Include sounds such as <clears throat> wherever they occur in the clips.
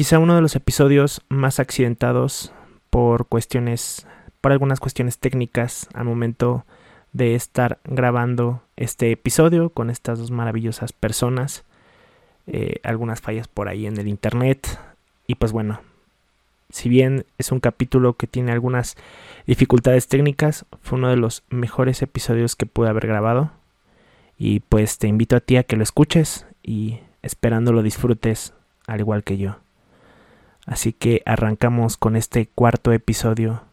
quizá uno de los episodios más accidentados por cuestiones, por algunas cuestiones técnicas al momento de estar grabando este episodio con estas dos maravillosas personas. Eh, algunas fallas por ahí en el internet. Y pues bueno, si bien es un capítulo que tiene algunas dificultades técnicas, fue uno de los mejores episodios que pude haber grabado. Y pues te invito a ti a que lo escuches y esperando lo disfrutes al igual que yo. Así que arrancamos con este cuarto episodio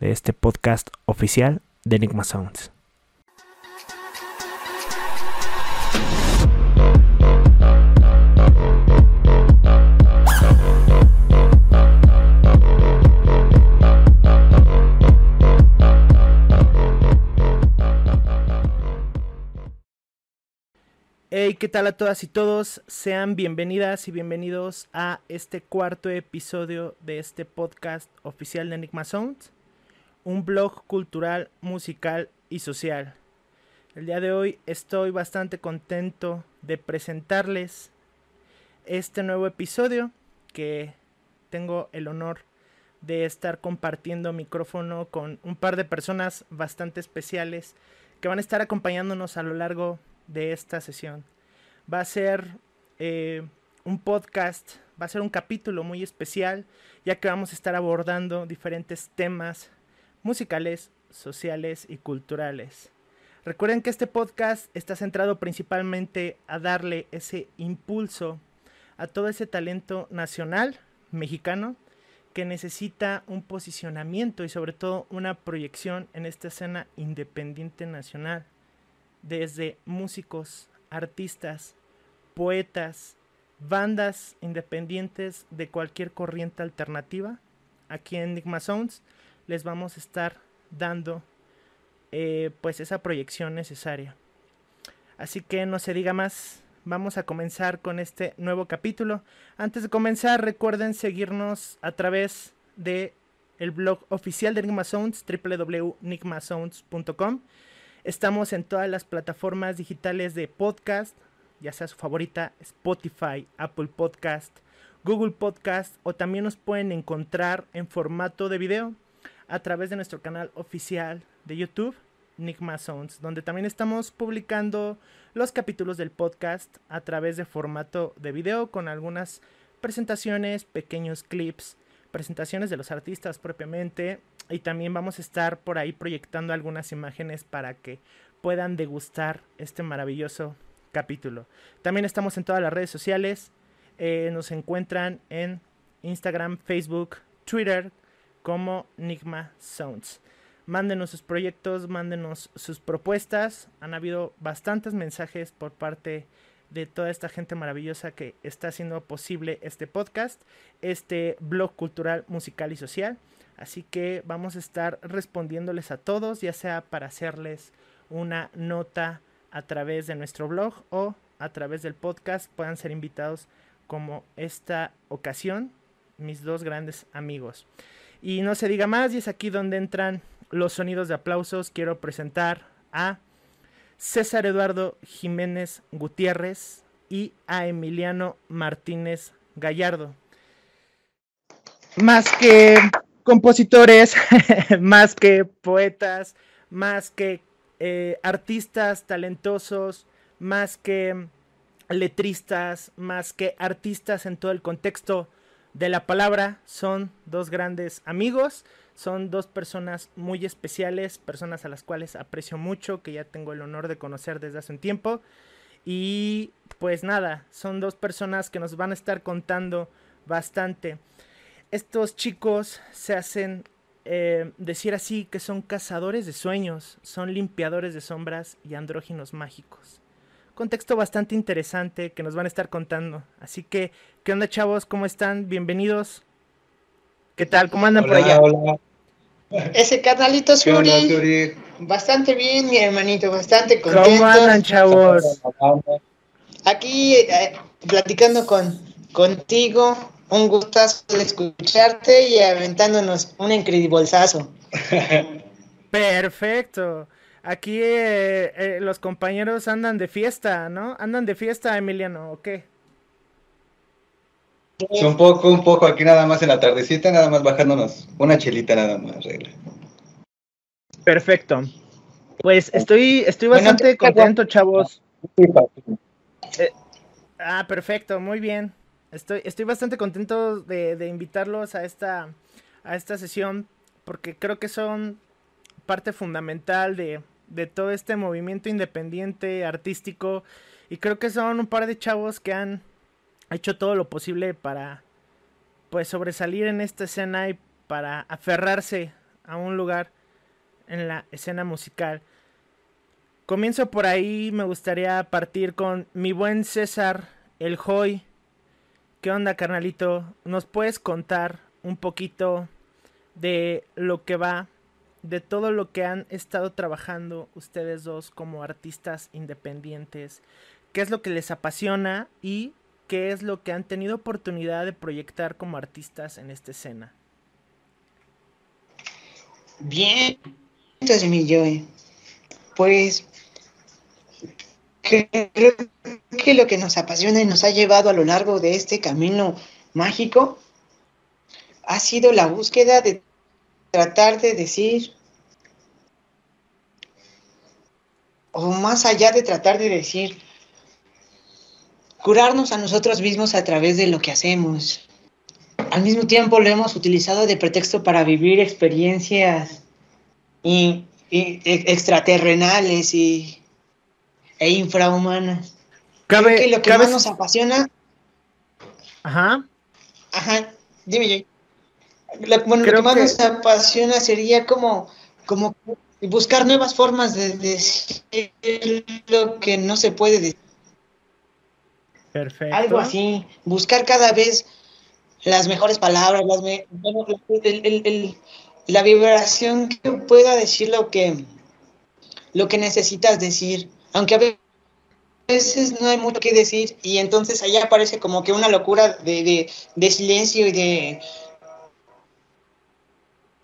de este podcast oficial de Enigma Sounds. Hey, ¿qué tal a todas y todos? Sean bienvenidas y bienvenidos a este cuarto episodio de este podcast oficial de Enigma Sounds, un blog cultural, musical y social. El día de hoy estoy bastante contento de presentarles este nuevo episodio que tengo el honor de estar compartiendo micrófono con un par de personas bastante especiales que van a estar acompañándonos a lo largo de de esta sesión. Va a ser eh, un podcast, va a ser un capítulo muy especial, ya que vamos a estar abordando diferentes temas musicales, sociales y culturales. Recuerden que este podcast está centrado principalmente a darle ese impulso a todo ese talento nacional mexicano que necesita un posicionamiento y sobre todo una proyección en esta escena independiente nacional desde músicos, artistas, poetas, bandas independientes de cualquier corriente alternativa. Aquí en Enigma Sounds les vamos a estar dando eh, pues esa proyección necesaria. Así que no se diga más, vamos a comenzar con este nuevo capítulo. Antes de comenzar recuerden seguirnos a través de el blog oficial de Enigma Sounds Estamos en todas las plataformas digitales de podcast, ya sea su favorita, Spotify, Apple Podcast, Google Podcast o también nos pueden encontrar en formato de video a través de nuestro canal oficial de YouTube, Nigma Sounds, donde también estamos publicando los capítulos del podcast a través de formato de video con algunas presentaciones, pequeños clips, presentaciones de los artistas propiamente y también vamos a estar por ahí proyectando algunas imágenes para que puedan degustar este maravilloso capítulo. También estamos en todas las redes sociales. Eh, nos encuentran en Instagram, Facebook, Twitter como Nigma Sounds. Mándenos sus proyectos, mándenos sus propuestas. Han habido bastantes mensajes por parte de toda esta gente maravillosa que está haciendo posible este podcast, este blog cultural, musical y social. Así que vamos a estar respondiéndoles a todos, ya sea para hacerles una nota a través de nuestro blog o a través del podcast. Puedan ser invitados como esta ocasión mis dos grandes amigos. Y no se diga más, y es aquí donde entran los sonidos de aplausos. Quiero presentar a César Eduardo Jiménez Gutiérrez y a Emiliano Martínez Gallardo. Más que compositores, <laughs> más que poetas, más que eh, artistas talentosos, más que letristas, más que artistas en todo el contexto de la palabra, son dos grandes amigos, son dos personas muy especiales, personas a las cuales aprecio mucho, que ya tengo el honor de conocer desde hace un tiempo. Y pues nada, son dos personas que nos van a estar contando bastante estos chicos se hacen eh, decir así que son cazadores de sueños, son limpiadores de sombras y andróginos mágicos. Contexto bastante interesante que nos van a estar contando. Así que, ¿qué onda chavos? ¿Cómo están? Bienvenidos. ¿Qué tal? ¿Cómo andan por allá? Hola. Ese canalito Suri. Bastante bien, mi hermanito, bastante contento. ¿Cómo andan, chavos? Aquí eh, platicando con, contigo, un gustazo de escucharte y aventándonos un incredibolsazo. Perfecto. Aquí eh, eh, los compañeros andan de fiesta, ¿no? Andan de fiesta, Emiliano, ¿o qué? un poco, un poco aquí nada más en la tardecita, nada más bajándonos una chelita nada más, regla. Perfecto. Pues estoy, estoy bastante contento, chavos. Eh, ah, perfecto, muy bien. Estoy, estoy bastante contento de, de, invitarlos a esta, a esta sesión porque creo que son parte fundamental de, de todo este movimiento independiente artístico y creo que son un par de chavos que han hecho todo lo posible para pues sobresalir en esta escena y para aferrarse a un lugar en la escena musical. Comienzo por ahí, me gustaría partir con mi buen César, el Joy. ¿Qué onda, carnalito? ¿Nos puedes contar un poquito de lo que va, de todo lo que han estado trabajando ustedes dos como artistas independientes? ¿Qué es lo que les apasiona y qué es lo que han tenido oportunidad de proyectar como artistas en esta escena. Bien, entonces mi Joey, pues creo que lo que nos apasiona y nos ha llevado a lo largo de este camino mágico ha sido la búsqueda de tratar de decir, o más allá de tratar de decir, curarnos a nosotros mismos a través de lo que hacemos. Al mismo tiempo lo hemos utilizado de pretexto para vivir experiencias y, e, extraterrenales y, e infrahumanas. Cabe, que lo que más nos apasiona. Ajá. Ajá, dime, bueno, lo que más nos apasiona sería como, como buscar nuevas formas de decir lo que no se puede decir. Perfecto. Algo así, buscar cada vez las mejores palabras, las la vibración que pueda decir lo que, lo que necesitas decir, aunque a veces no hay mucho que decir y entonces allá aparece como que una locura de, silencio y de,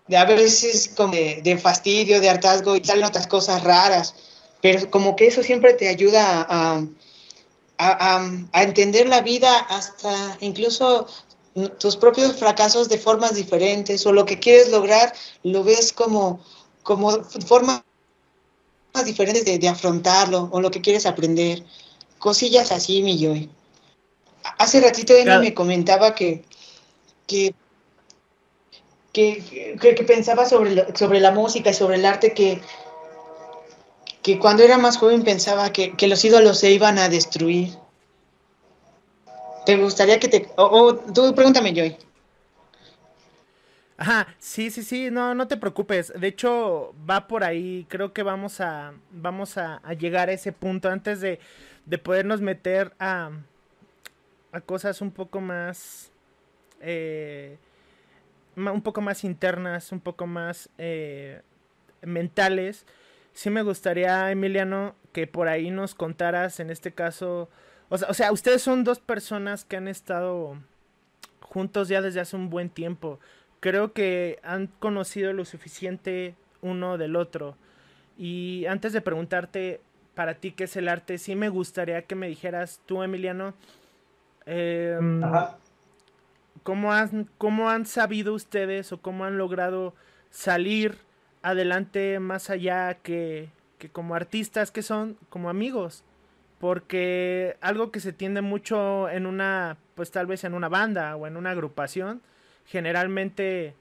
de a veces como de, fastidio, de hartazgo y salen otras cosas raras, pero como que eso siempre te ayuda a a, entender la vida hasta incluso tus propios fracasos de formas diferentes o lo que quieres lograr lo ves como, como formas diferentes de, afrontarlo o lo que quieres aprender. Cosillas así, mi Joy. Hace ratito él me comentaba que, que, que, pensaba sobre, sobre la música y sobre el arte que, que cuando era más joven pensaba que, los ídolos se iban a destruir. ¿Te gustaría que te... O tú pregúntame, Joy. Ajá, sí, sí, sí, no, no te preocupes. De hecho, va por ahí. Creo que vamos a, vamos a, llegar a ese punto antes de, de podernos meter a, a cosas un poco más, eh, un poco más internas, un poco más eh, mentales sí me gustaría, Emiliano, que por ahí nos contaras, en este caso, o sea, o sea, ustedes son dos personas que han estado juntos ya desde hace un buen tiempo. Creo que han conocido lo suficiente uno del otro. Y antes de preguntarte para ti qué es el arte, sí me gustaría que me dijeras tú, Emiliano, em, ¿cómo, han, ¿cómo han sabido ustedes o cómo han logrado salir adelante más allá que, que como artistas que son, como amigos. Porque algo que se tiende mucho en una, pues tal vez en una banda o en una agrupación, generalmente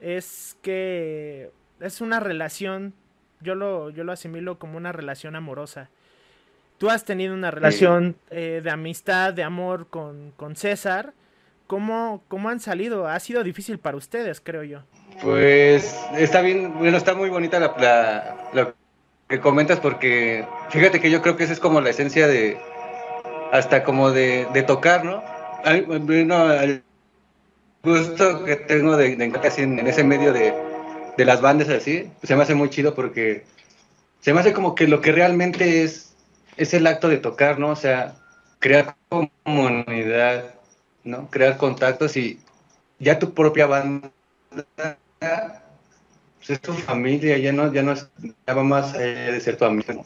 es que es una relación, yo lo, yo lo asimilo como una relación amorosa. Tú has tenido una relación eh, de amistad, de amor con, con César. ¿Cómo, ¿Cómo han salido? Ha sido difícil para ustedes, creo yo. Pues está bien, bueno, está muy bonita la, lo que comentas porque fíjate que yo creo que esa es como la esencia de, hasta como de, tocar, ¿no? Bueno, el gusto que tengo de, de en, ese medio de, de las bandas así, se me hace muy chido porque se me hace como que lo que realmente es, es el acto de tocar, ¿no? O sea, crear comunidad, ¿no? Crear contactos y ya tu propia banda pues es tu familia, ya no, ya no es, ya va más de ser tu amigo.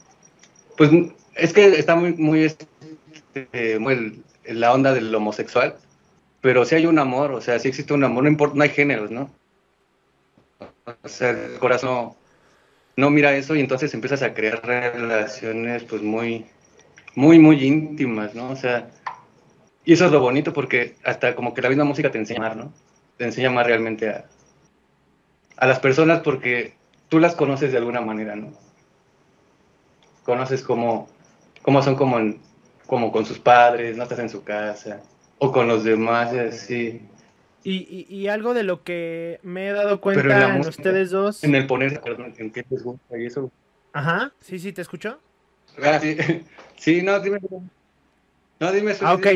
Pues es que está muy, muy, este, muy la onda del homosexual. Pero sí hay un amor, o sea, sí existe un amor, no importa, no hay géneros, ¿no? O sea, el corazón no mira eso y entonces empiezas a crear relaciones pues muy, muy, muy íntimas, ¿no? O sea, y eso es lo bonito porque hasta como que la misma música te enseña más, ¿no? Te enseña más realmente a, a las personas porque tú las conoces de alguna manera, ¿no? Conoces cómo, cómo son como, como con sus padres, no estás en su casa, o con los demás, así. Y, y, algo de lo que me he dado cuenta en, ustedes dos. En el poner, en qué les gusta y eso. Ajá, sí, sí, ¿te escucho? Ah, sí. <laughs> sí, no, dime. No, dime. Ah, ok.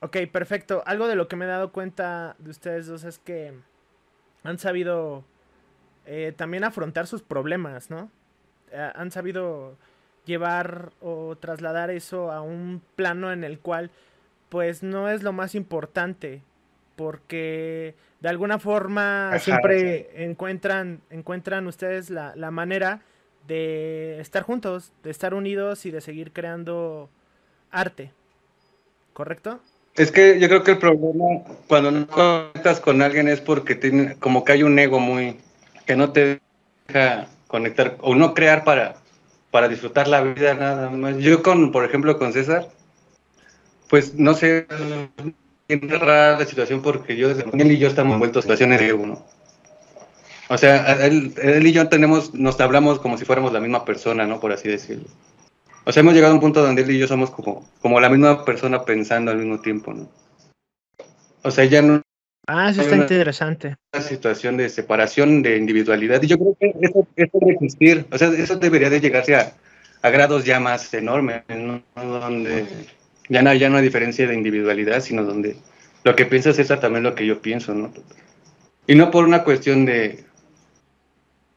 Ok, perfecto. Algo de lo que me he dado cuenta de ustedes dos es que han sabido eh, también afrontar sus problemas, ¿no? Eh, han sabido llevar o trasladar eso a un plano en el cual pues no es lo más importante porque de alguna forma siempre encuentran encuentran ustedes la, la, manera de estar juntos, de estar unidos y de seguir creando arte. ¿Correcto? Es que yo creo que el problema cuando no conectas con alguien es porque tiene como que hay un ego muy que no te deja conectar o no crear para para disfrutar la vida nada más. Yo con por ejemplo con César pues no sé es rara la situación porque yo desde él y yo estamos envueltos en situaciones de ego, ¿no? O sea, él, él, y yo tenemos, nos hablamos como si fuéramos la misma persona, ¿no? Por así decirlo. O sea, hemos llegado a un punto donde él y yo somos como, como la misma persona pensando al mismo tiempo, ¿no? O sea, ya no... Ah, eso está interesante. Una situación de separación de individualidad. Y yo creo que eso, eso debe existir. O sea, eso debería de llegarse a, a grados ya más enormes, ¿no? Donde ya no, ya no hay diferencia de individualidad, sino donde lo que piensas es también lo que yo pienso, ¿no? Y no por una cuestión de,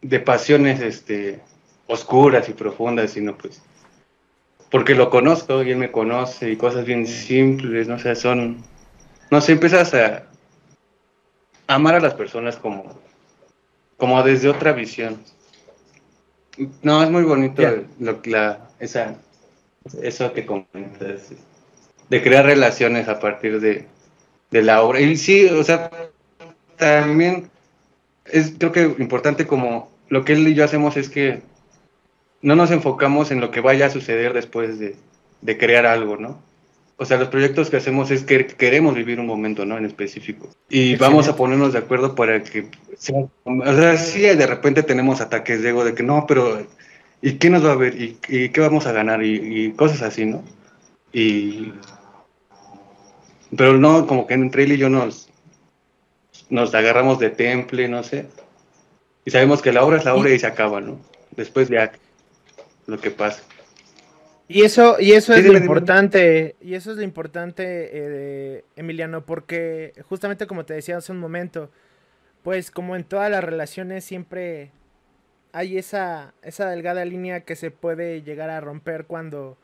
de pasiones este, oscuras y profundas, sino pues porque lo conozco y él me conoce y cosas bien simples, no sé, son, no sé, empiezas a amar a las personas como, como desde otra visión. No, es muy bonito lo, la, esa, eso que comentas de crear relaciones a partir de, la obra. Y sí, o sea, también es creo que importante como lo que él y yo hacemos es que no nos enfocamos en lo que vaya a suceder después de, crear algo, ¿no? O sea, los proyectos que hacemos es que queremos vivir un momento, ¿no? En específico. Y vamos a ponernos de acuerdo para que... o sea, sí, de repente tenemos ataques de ego de que no, pero... ¿Y qué nos va a ver? ¿Y, qué vamos a ganar? Y, y, cosas así, ¿no? Y pero no, como que entre él y yo nos, nos agarramos de temple, no sé. Y sabemos que la obra es la obra y se acaba, ¿no? Después ya lo que pasa. Y eso, y eso es lo importante, y eso es lo importante, eh, Emiliano, porque justamente como te decía hace un momento, pues como en todas las relaciones siempre hay esa, esa delgada línea que se puede llegar a romper cuando,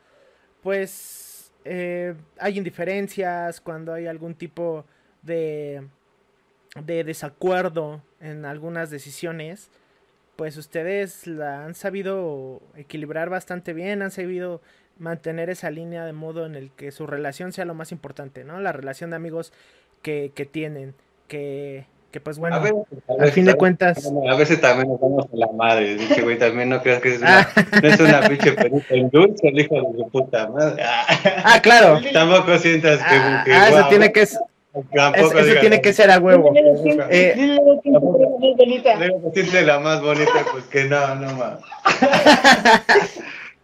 pues, eh, hay indiferencias, cuando hay algún tipo de, de desacuerdo en algunas decisiones, pues ustedes la han sabido equilibrar bastante bien, han sabido mantener esa línea de modo en el que su relación sea lo más importante, ¿no? La relación de amigos que, que tienen, que, que pues bueno, a, fin de cuentas. A veces también nos vamos a la madre, dije, güey, también no creas que es una, <laughs> no es una pinche perita en dulce, el hijo de su puta madre. Ah, claro. <laughs> Tampoco sientas que. Ah, que ah eso tiene que. Tampoco eso tiene que ser a huevo. Eh, que siente la más bonita, pues que no, no más.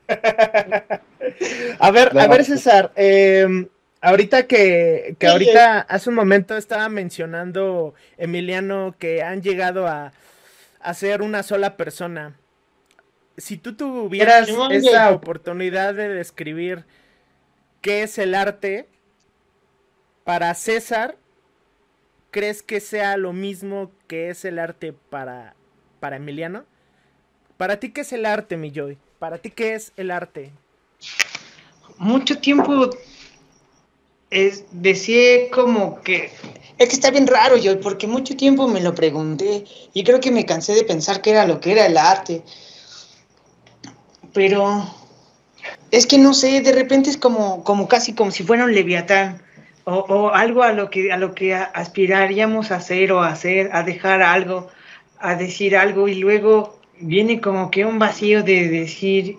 <laughs> a ver, a ver, César, eh, Ahorita que, que ahorita hace un momento estaba mencionando Emiliano que han llegado a, a ser una sola persona. Si tú tuvieras esa oportunidad de describir qué es el arte para César, ¿crees que sea lo mismo que es el arte para, para Emiliano? ¿Para ti qué es el arte, mi Joy? ¿Para ti qué es el arte? Mucho tiempo es, decía como que es que está bien raro yo, porque mucho tiempo me lo pregunté y creo que me cansé de pensar que era lo que era el arte. Pero es que no sé, de repente es como, como casi como si fuera un leviatán. o, algo a lo que a lo que aspiraríamos a hacer o a hacer, a dejar algo, a decir algo y luego viene como que un vacío de decir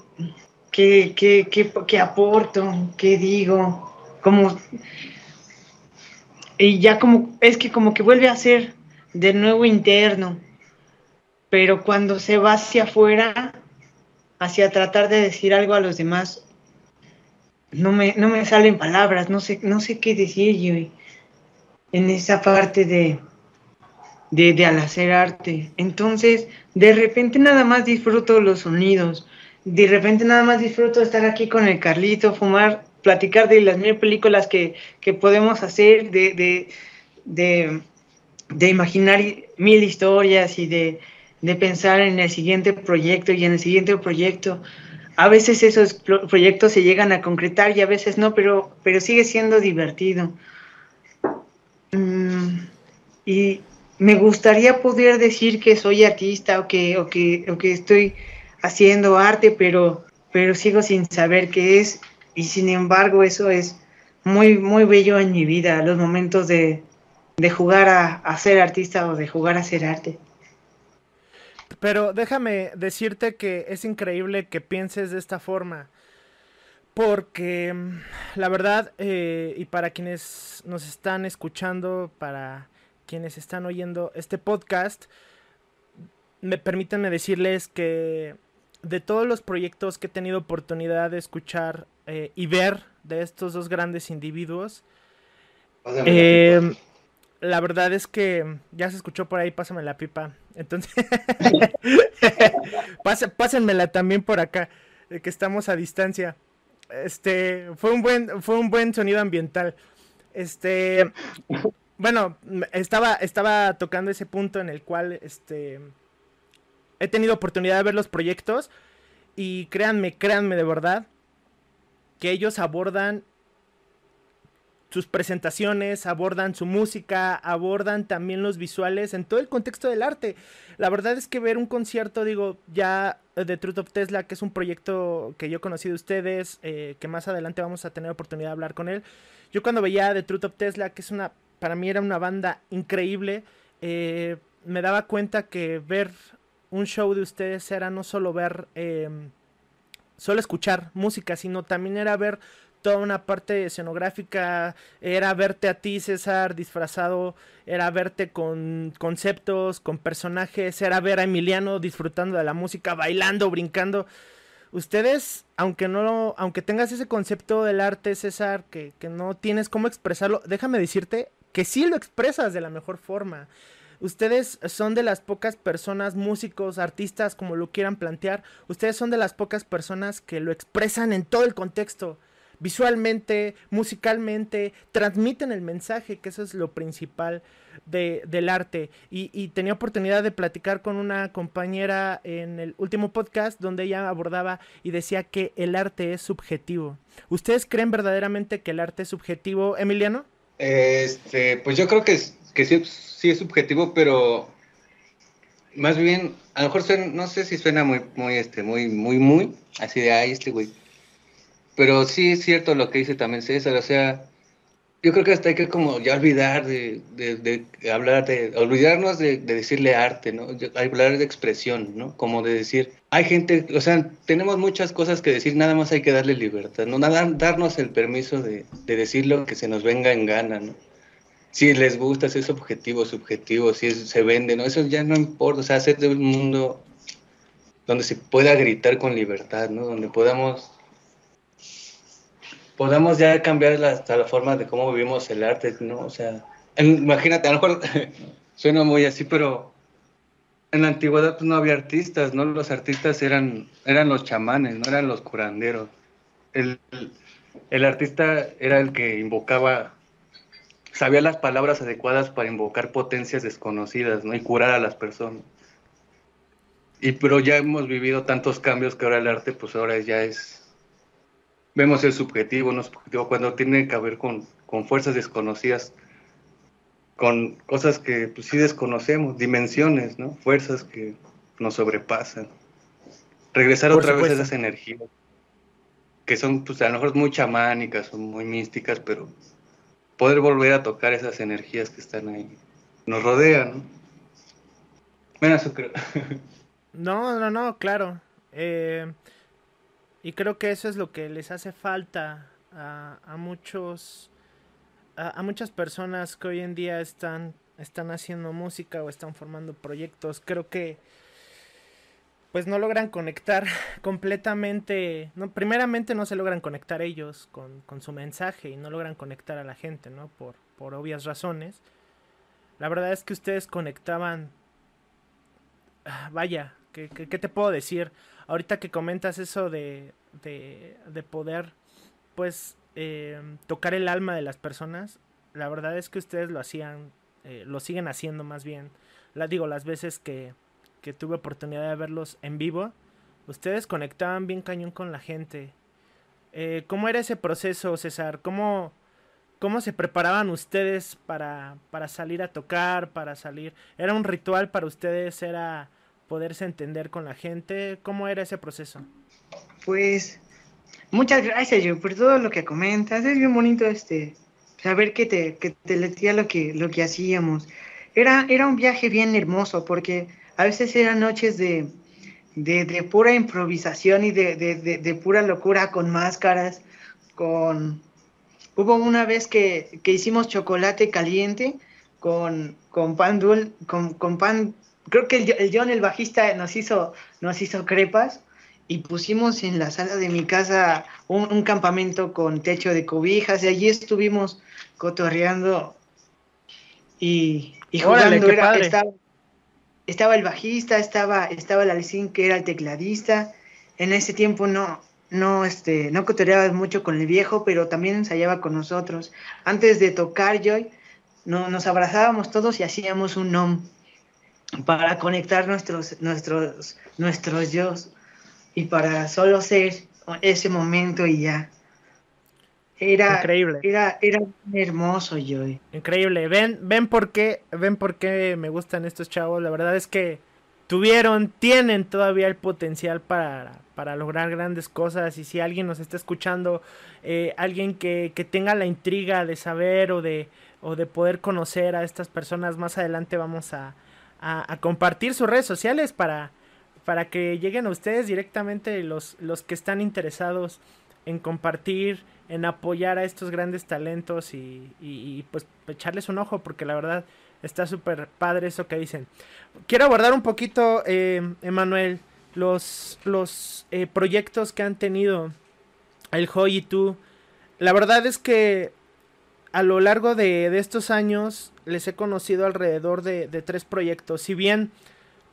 qué, qué, qué, qué aporto, qué digo, como y ya como es que como que vuelve a ser de nuevo interno, pero cuando se va hacia afuera, hacia tratar de decir algo a los demás, no me, no me salen palabras, no sé, no sé qué decir yo en esa parte de, de, al hacer arte. Entonces, de repente nada más disfruto los sonidos, de repente nada más disfruto estar aquí con el Carlito, fumar, platicar de las mil películas que, podemos hacer, de, de, de, imaginar mil historias y de, de pensar en el siguiente proyecto y en el siguiente proyecto a veces esos proyectos se llegan a concretar y a veces no, pero, pero sigue siendo divertido. Mm, y me gustaría poder decir que soy artista o que, o que, o que estoy haciendo arte, pero, pero sigo sin saber qué es. Y sin embargo, eso es muy, muy bello en mi vida, los momentos de, de jugar a, a ser artista o de jugar a ser arte. Pero déjame decirte que es increíble que pienses de esta forma. Porque mm, la verdad, eh, y para quienes nos están escuchando, para quienes están oyendo este podcast, me permítanme decirles que de todos los proyectos que he tenido oportunidad de escuchar eh, y ver de estos dos grandes individuos, eh, la verdad es que ya se escuchó por ahí, pásame la pipa. Entonces, <laughs> pásenmela también por acá, que estamos a distancia. Este, fue un buen, fue un buen sonido ambiental. Este, bueno, estaba, estaba tocando ese punto en el cual, este, he tenido oportunidad de ver los proyectos y créanme, créanme de verdad que ellos abordan sus presentaciones, abordan su música, abordan también los visuales en todo el contexto del arte. La verdad es que ver un concierto, digo, ya de Truth of Tesla, que es un proyecto que yo conocí de ustedes, eh, que más adelante vamos a tener oportunidad de hablar con él. Yo cuando veía The Truth of Tesla, que es una, para mí era una banda increíble, eh, me daba cuenta que ver un show de ustedes era no solo ver, em, solo escuchar música, sino también era ver toda una parte escenográfica, era verte a ti, César, disfrazado, era verte con conceptos, con personajes, era ver a Emiliano disfrutando de la música, bailando, brincando. Ustedes, aunque no, aunque tengas ese concepto del arte, César, que, que no tienes cómo expresarlo, déjame decirte que sí lo expresas de la mejor forma. Ustedes son de las pocas personas, músicos, artistas, como lo quieran plantear, ustedes son de las pocas personas que lo expresan en todo el contexto visualmente, musicalmente, transmiten el mensaje, que eso es lo principal de, del arte. Y, tenía oportunidad de platicar con una compañera en el último podcast donde ella abordaba y decía que el arte es subjetivo. ¿Ustedes creen verdaderamente que el arte es subjetivo, Emiliano? Este, pues yo creo que, que sí, sí es subjetivo, pero más bien, a lo mejor no sé si suena muy, muy, este, muy, muy, muy, así de, ay, este güey pero sí es cierto lo que dice también César, o sea, yo creo que hasta hay que como ya olvidar de, de, hablar de, olvidarnos de, decirle arte, ¿no? Hablar de expresión, ¿no? Como de decir, hay gente, o sea, tenemos muchas cosas que decir, nada más hay que darle libertad, ¿no? Nada, darnos el permiso de, decir lo que se nos venga en gana, ¿no? Si les gusta, si es objetivo, subjetivo, si se vende, ¿no? Eso ya no importa, o sea, hacer de un mundo donde se pueda gritar con libertad, ¿no? Donde podamos podamos ya cambiar la, la forma de cómo vivimos el arte, ¿no? O sea, imagínate, a lo mejor <laughs> suena muy así, pero en la antigüedad pues, no había artistas, ¿no? Los artistas eran, eran los chamanes, no eran los curanderos. El, el artista era el que invocaba, sabía las palabras adecuadas para invocar potencias desconocidas, ¿no? Y curar a las personas. Y pero ya hemos vivido tantos cambios que ahora el arte, pues ahora ya es vemos el subjetivo, no subjetivo, cuando tiene que ver con, con fuerzas desconocidas, con cosas que pues, sí desconocemos, dimensiones, ¿no? Fuerzas que nos sobrepasan. Regresar otra vez a esas energías, que son pues, a lo mejor muy chamánicas, son muy místicas, pero poder volver a tocar esas energías que están ahí, nos rodean, ¿no? Bueno, eso creo. <laughs> No, no, no, claro. Eh, y creo que eso es lo que les hace falta a, muchos, a, a, muchas personas que hoy en día están, están haciendo música o están formando proyectos. Creo que pues no logran conectar <laughs> completamente, no, primeramente no se logran conectar ellos con, con, su mensaje y no logran conectar a la gente, ¿no? Por, por obvias razones. La verdad es que ustedes conectaban, ah, vaya, ¿qué, qué, te puedo decir? Ahorita que comentas eso de, de, de poder, pues, eh, tocar el alma de las personas, la verdad es que ustedes lo hacían, eh, lo siguen haciendo más bien. La digo, las veces que, que tuve oportunidad de verlos en vivo, ustedes conectaban bien cañón con la gente. Eh, ¿Cómo era ese proceso, César? ¿Cómo, cómo se preparaban ustedes para, para salir a tocar, para salir? ¿Era un ritual para ustedes? ¿Era poderse entender con la gente? ¿Cómo era ese proceso? Pues muchas gracias, yo, por todo lo que comentas. Es bien bonito este saber que te, que te lo que, lo que hacíamos. Era, era un viaje bien hermoso porque a veces eran noches de, de, de pura improvisación y de, de, pura locura con máscaras, con... Hubo una vez que, que hicimos chocolate caliente con, con pan dul, con, con pan, creo que el, el, John, el bajista, nos hizo, nos hizo crepas y pusimos en la sala de mi casa un, un campamento con techo de cobijas y allí estuvimos cotorreando y, y jugando. Órale, era, estaba, estaba el bajista, estaba, estaba el Alicín que era el tecladista. En ese tiempo no, no, este, no cotoreaba mucho con el viejo, pero también ensayaba con nosotros. Antes de tocar Joy, no, nos abrazábamos todos y hacíamos un nom para conectar nuestros, nuestros, nuestros yo y para solo ser ese momento y ya. Era, Increíble. Era, era hermoso, Joy. Increíble. Ven, ven por qué, ven por qué me gustan estos chavos. La verdad es que tuvieron, tienen todavía el potencial para, para lograr grandes cosas. Y si alguien nos está escuchando, eh, alguien que, que, tenga la intriga de saber o de, o de poder conocer a estas personas, más adelante vamos a, a, a compartir sus redes sociales para, para que lleguen a ustedes directamente los, los que están interesados en compartir en apoyar a estos grandes talentos y, y, pues echarles un ojo porque la verdad está súper padre eso que dicen. Quiero abordar un poquito, eh, Emanuel, los, los eh, proyectos que han tenido el Joy y tú. La verdad es que a lo largo de, de estos años les he conocido alrededor de, de, tres proyectos. Si bien,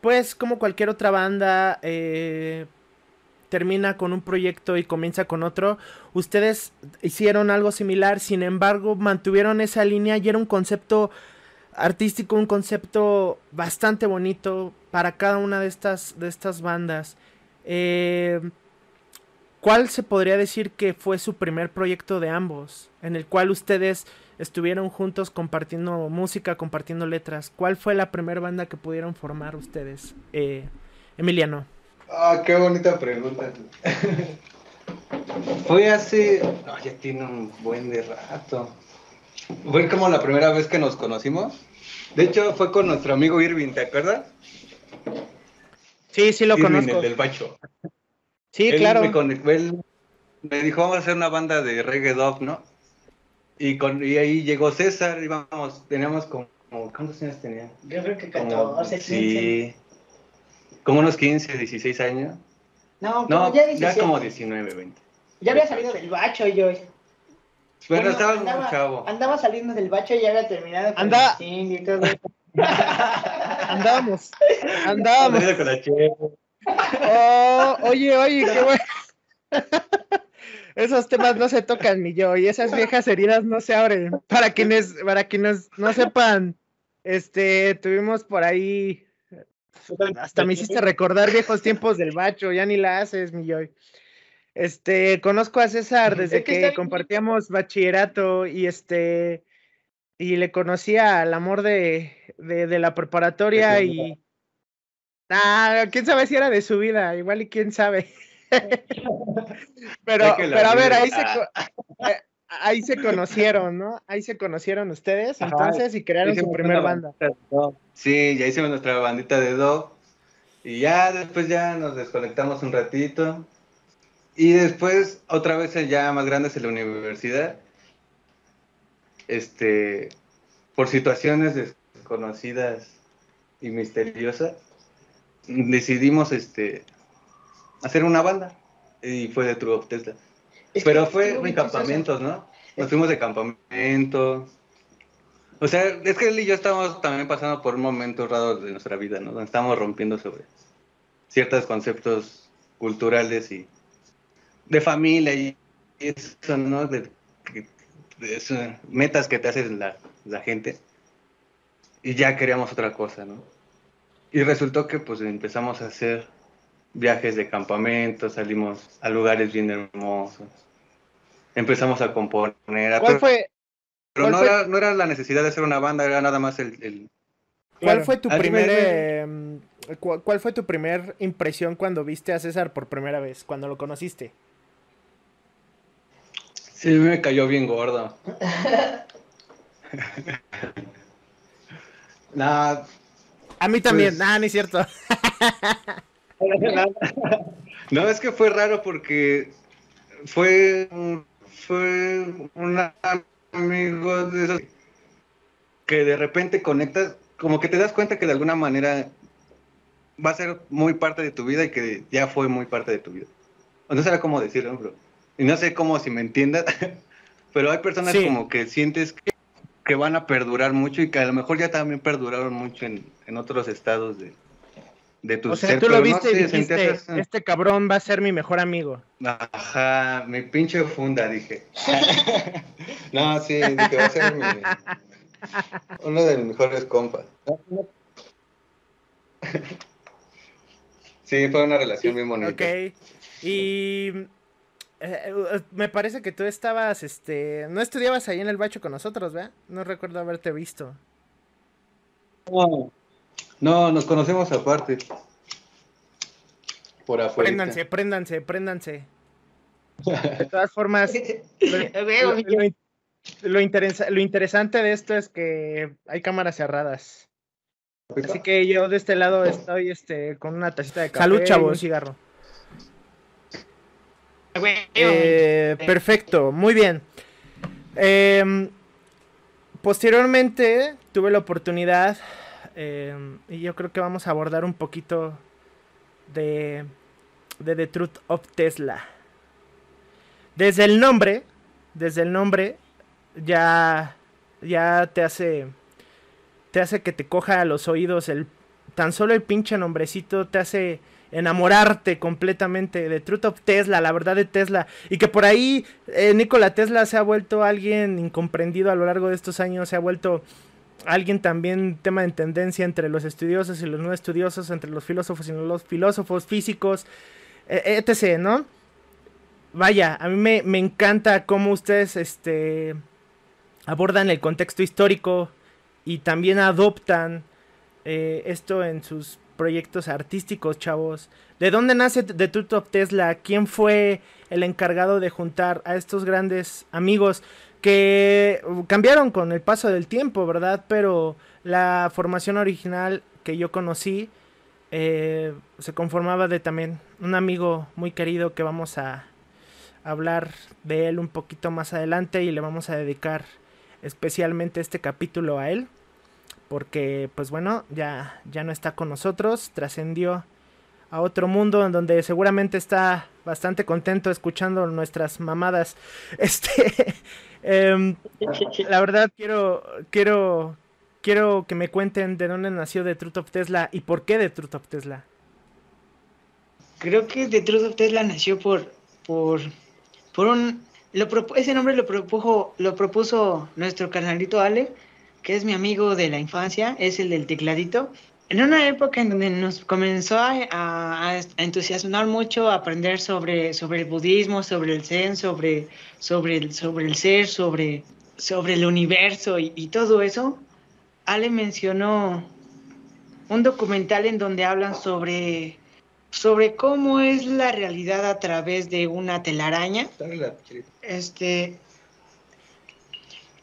pues como cualquier otra banda, eh, termina con un proyecto y comienza con otro. Ustedes hicieron algo similar, sin embargo, mantuvieron esa línea y era un concepto artístico, un concepto bastante bonito para cada una de estas, de estas bandas. Eh, ¿Cuál se podría decir que fue su primer proyecto de ambos? En el cual ustedes estuvieron juntos compartiendo música, compartiendo letras. ¿Cuál fue la primera banda que pudieron formar ustedes? Eh, Emiliano. Ah, qué bonita pregunta. Fue hace. No, ya tiene un buen de rato. Fue como la primera vez que nos conocimos. De hecho, fue con nuestro amigo Irving, ¿te acuerdas? Sí, sí lo Irving, conozco. El del bacho. Sí, él claro. Me, conectó, él me dijo, vamos a hacer una banda de reggae dog, ¿no? Y, con, y ahí llegó César, y vamos, teníamos como. ¿Cuántos años tenía? Yo creo que Como- 14, 15. Sí. Como unos 15, 16 años. No, No, como ya, ya, 17. como 19, 20. Ya había salido del bacho yo. Bueno, Bueno, estaba andaba- muy chavo. Andaba saliendo del bacho y ya había terminado con Anda- el y todo. <laughs> Andábamos, andábamos. Oh, oye, oye, qué bueno. <laughs> Esos temas no se tocan, mi yo, y esas viejas heridas no se abren. Para quienes, para quienes no sepan, este, tuvimos por ahí, hasta me hiciste recordar viejos tiempos del bacho, ya ni la haces, mi Joy. Este, conozco a César desde Es que compartíamos bachillerato y este, y le conocía al amor de, de, de la preparatoria y... Ah, quién sabe si era de su vida, igual y quién sabe. <laughs> pero, pero a ver, ahí se, co- eh, ahí se conocieron, ¿no? Ahí se conocieron ustedes entonces y crearon su primer banda. Sí, ya hicimos nuestra bandita de do. Y ya después ya nos desconectamos un ratito. Y después, otra vez ya más grandes en la universidad. Este, por situaciones desconocidas y misteriosas, decidimos este, hacer una banda. Y fue de True of Tesla. Pero fue en campamentos, ¿no? Nos fuimos de campamento. O sea, es que él y yo estábamos también pasando por un momento raro de nuestra vida, ¿no? Donde estábamos rompiendo sobre ciertos conceptos culturales y de familia y eso, ¿no? De, metas que te hace la, la gente. Y ya queríamos otra cosa, ¿no? Y resultó que pues empezamos a hacer viajes de campamento, salimos a lugares bien hermosos empezamos a componer. ¿Cuál fue? Pero no, Era, no, Era, la necesidad de hacer una banda, era nada más el... ¿Cuál fue tu primer... Em, ¿Cuál fue tu primer impresión cuando viste a César por primera vez, cuando lo conociste? Sí, me cayó bien gordo. <laughs> nah, a mí también, pues... nah, ni es cierto. <laughs> no, es que fue raro porque fue fue un amigo de esos que de repente conectas, como que te das cuenta que de alguna manera va a ser muy parte de tu vida y que ya fue muy parte de tu vida. No sé cómo decirlo, bro. Y no sé cómo si me entiendas, <laughs> pero hay personas como que sientes que, que, van a perdurar mucho y que a lo mejor ya también perduraron mucho en, en otros estados de, de tu O sea, tú lo viste y dijiste, este cabrón va a ser mi mejor amigo. Ajá, mi pinche funda, dije. <laughs> no, sí, dije, va a ser mi, uno de mis mejores compas. sí, fue una relación muy bonita. Ok, y eh, me parece que tú estabas, este, no estudiabas ahí en el bacho con nosotros, ¿verdad? No recuerdo haberte visto. No, no, nos conocemos aparte. Por afuera. Préndanse, préndanse, préndanse. De <laughs> todas formas, <laughs> lo, interesante de esto es que hay cámaras cerradas. Así que yo de este lado estoy este, con una tacita de café Salud, chavos. y un cigarro. Eh, perfecto, muy bien. Em, posteriormente tuve la oportunidad Em, y yo creo que vamos a abordar un poquito de, de The Truth of Tesla. Desde el nombre, desde el nombre, ya, ya te hace, te hace que te coja a los oídos el, tan solo el pinche nombrecito te hace enamorarte completamente de Truth of Tesla, la verdad de Tesla, y que por ahí eh, Nikola Tesla se ha vuelto alguien incomprendido a lo largo de estos años, se ha vuelto alguien también tema de tendencia entre los estudiosos y los no estudiosos, entre los filósofos y los filósofos físicos, e, etc., ¿no? Vaya, a mí me, encanta cómo ustedes este, abordan el contexto histórico y también adoptan eh, esto en sus proyectos artísticos, chavos. ¿De dónde nace The Truth of Tesla? ¿Quién fue el encargado de juntar a estos grandes amigos? Que cambiaron con el paso del tiempo, ¿verdad? Pero la formación original que yo conocí eh, se conformaba de también un amigo muy querido que vamos a hablar de él un poquito más adelante y le vamos a dedicar especialmente este capítulo a él porque pues bueno ya ya no está con nosotros trascendió a otro mundo en donde seguramente está bastante contento escuchando nuestras mamadas <laughs> este Em, la verdad quiero, quiero, quiero que me cuenten de dónde nació The Truth of Tesla y por qué The Truth of Tesla. Creo que The Truth of Tesla nació por, por, por un, lo, ese nombre lo propuso, lo propuso nuestro carnalito Ale, que es mi amigo de la infancia, es el del tecladito. En una época en donde nos comenzó a, entusiasmar mucho, a aprender sobre, sobre el budismo, sobre el zen, sobre, sobre, el, sobre el ser, sobre, sobre el universo y, y todo eso, Ale mencionó un documental en donde hablan sobre, sobre cómo es la realidad a través de una telaraña. Este,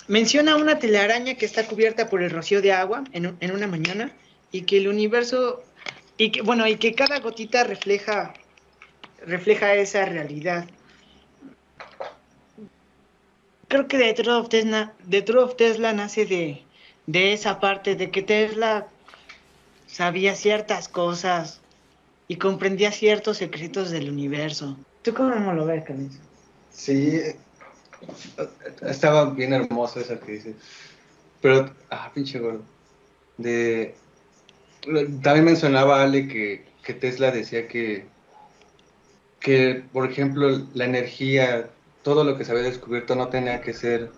menciona una telaraña que está cubierta por el rocío de agua en, en una mañana y que el universo, y que, bueno, y que cada gotita refleja, refleja esa realidad. Creo que The Truth of Tesla, of Tesla nace de, de esa parte, de que Tesla sabía ciertas cosas y comprendía ciertos secretos del universo. ¿Tú cómo lo ves, Carlos? Sí, estaba bien hermoso eso que dices. Pero, ah, pinche gordo. De, también mencionaba Ale que, que Tesla decía que, que, por ejemplo, la energía, todo lo que se había descubierto no tenía que ser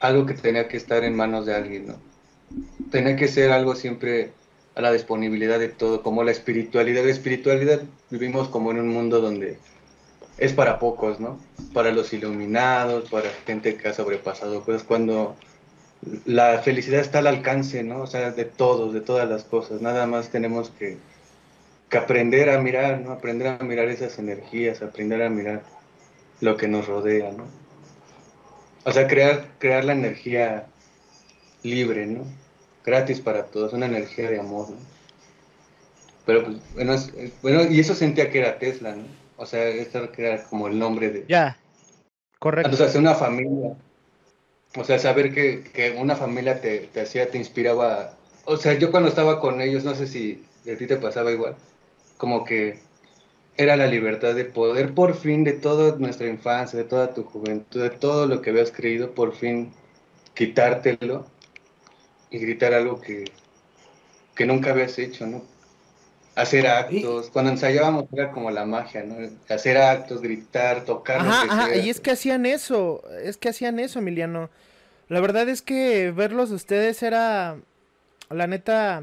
algo que tenía que estar en manos de alguien, ¿no? Tenía que ser algo siempre a la disponibilidad de todo, como la espiritualidad. La espiritualidad vivimos como en un mundo donde es para pocos, ¿no? Para los iluminados, para gente que ha sobrepasado pues cuando la felicidad está al alcance, ¿no? O sea, de todos, de todas las cosas. Nada más tenemos que, que aprender a mirar, ¿no? Aprender a mirar esas energías, aprender a mirar lo que nos rodea, ¿no? O sea, crear, crear la energía libre, ¿no? Gratis para todos, una energía de amor, ¿no? Pero pues, bueno, bueno, y eso sentía que era Tesla, ¿no? O sea, esto era como el nombre de... Ya, correcto. Sea, una familia. O sea, saber que, que una familia te, te, hacía, te inspiraba. O sea, yo cuando estaba con ellos, no sé si a ti te pasaba igual, como que era la libertad de poder por fin de toda nuestra infancia, de toda tu juventud, de todo lo que habías creído, por fin quitártelo y gritar algo que, que nunca habías hecho, ¿no? Hacer actos. Cuando ensayábamos era como la magia, ¿no? Hacer actos, gritar, tocar. Ajá, ajá, y es que hacían eso, es que hacían eso, Emiliano. La verdad es que verlos ustedes era, la neta,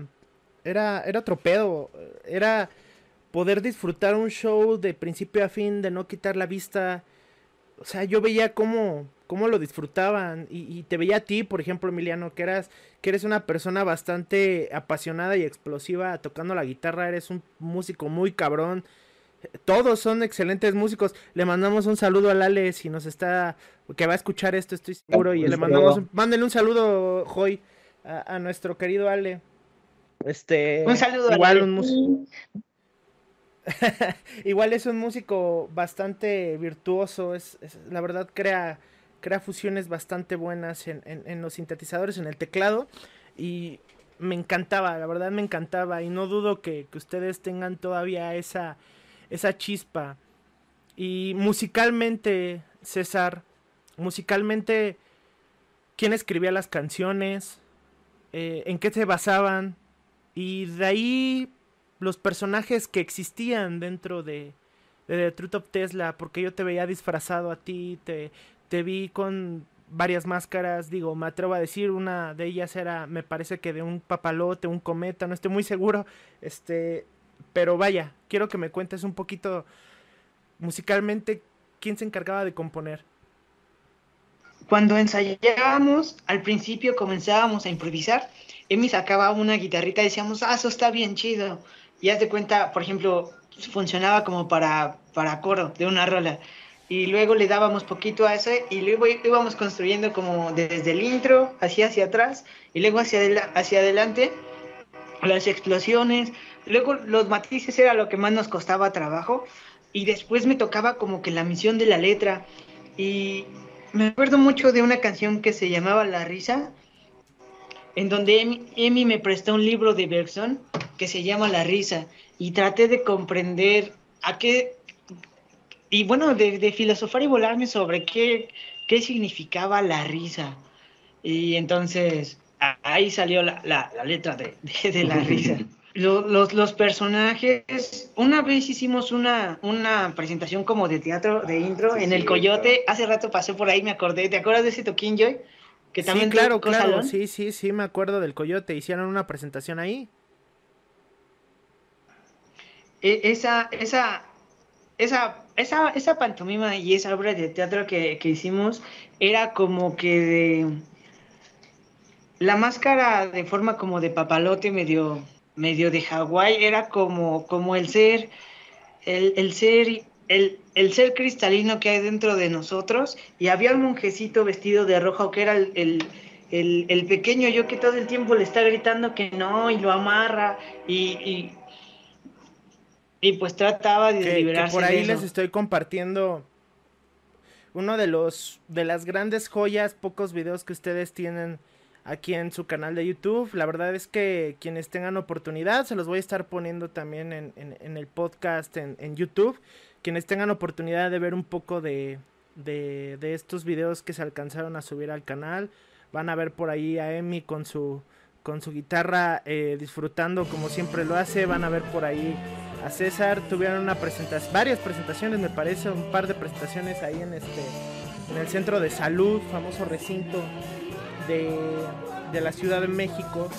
era, era otro pedo. Era poder disfrutar un show de principio a fin, de no quitar la vista. O sea, yo veía cómo, cómo lo disfrutaban. Y, te veía a ti, por ejemplo, Emiliano, que eras, que eres una persona bastante apasionada y explosiva tocando la guitarra, eres un músico muy cabrón. Todos son excelentes músicos. Le mandamos un saludo a Lale si nos está, que va a escuchar esto, estoy seguro. Y le mandamos, un, mándenle un saludo, Joy, a, nuestro querido Ale. Este, un saludo igual un músico. <laughs> igual es un músico bastante virtuoso, es la verdad crea crea fusiones bastante buenas en, los sintetizadores, en el teclado. Y me encantaba, la verdad me encantaba. Y no dudo que, ustedes tengan todavía esa, esa chispa. Y musicalmente, César, musicalmente, ¿quién escribía las canciones? Eh, ¿En qué se basaban? Y de ahí los personajes que existían dentro de, de The Truth of Tesla, porque yo te veía disfrazado a ti, te, te vi con varias máscaras, digo, me atrevo a decir, una de ellas era, me parece que de un papalote, un cometa, no estoy muy seguro, este, pero vaya, quiero que me cuentes un poquito musicalmente quién se encargaba de componer. Cuando ensayábamos, al principio comenzábamos a improvisar, Emi sacaba una guitarrita y decíamos, ah, eso está bien chido. Y haz de cuenta, por ejemplo, funcionaba como para, para coro de una rola y luego le dábamos poquito a eso y luego íbamos construyendo como desde el intro hacia hacia atrás y luego hacia, hacia adelante las explosiones, luego los matices era lo que más nos costaba trabajo y después me tocaba como que la misión de la letra. Y me acuerdo mucho de una canción que se llamaba La risa en donde Emi, me prestó un libro de Bergson que se llama La risa y traté de comprender a qué y bueno, de, filosofar y volarme sobre qué, qué significaba la risa. Y entonces ahí salió la, la, letra de, de, la risa. <laughs> Los, los, personajes, una vez hicimos una, una presentación como de teatro, de intro, en el Coyote, hace rato pasé por ahí, me acordé, ¿te acuerdas de ese Toquín Joy? Que también sí, claro, claro, sí, sí, sí, me acuerdo del Coyote, hicieron una presentación ahí. E, esa, esa, esa esa, esa pantomima y esa obra de teatro que, hicimos era como que de la máscara de forma como de papalote medio medio de Hawái era como como el ser el, ser el, el, ser cristalino que hay dentro de nosotros y había un monjecito vestido de rojo que era el, el, el, pequeño yo que todo el tiempo le está gritando que no y lo amarra y, y pues trataba de que, liberarse. Que por ahí de les estoy compartiendo uno de los de las grandes joyas, pocos videos que ustedes tienen aquí en su canal de YouTube. La verdad es que quienes tengan oportunidad, se los voy a estar poniendo también en, en, en el podcast en, en, YouTube. Quienes tengan oportunidad de ver un poco de, de, de, estos videos que se alcanzaron a subir al canal, van a ver por ahí a Emi con su, con su guitarra eh, disfrutando como siempre lo hace. Van a ver por ahí a César. Tuvieron una presentación, varias presentaciones, me parece, un par de presentaciones ahí en este en el centro de salud, famoso recinto de, de, la Ciudad de México.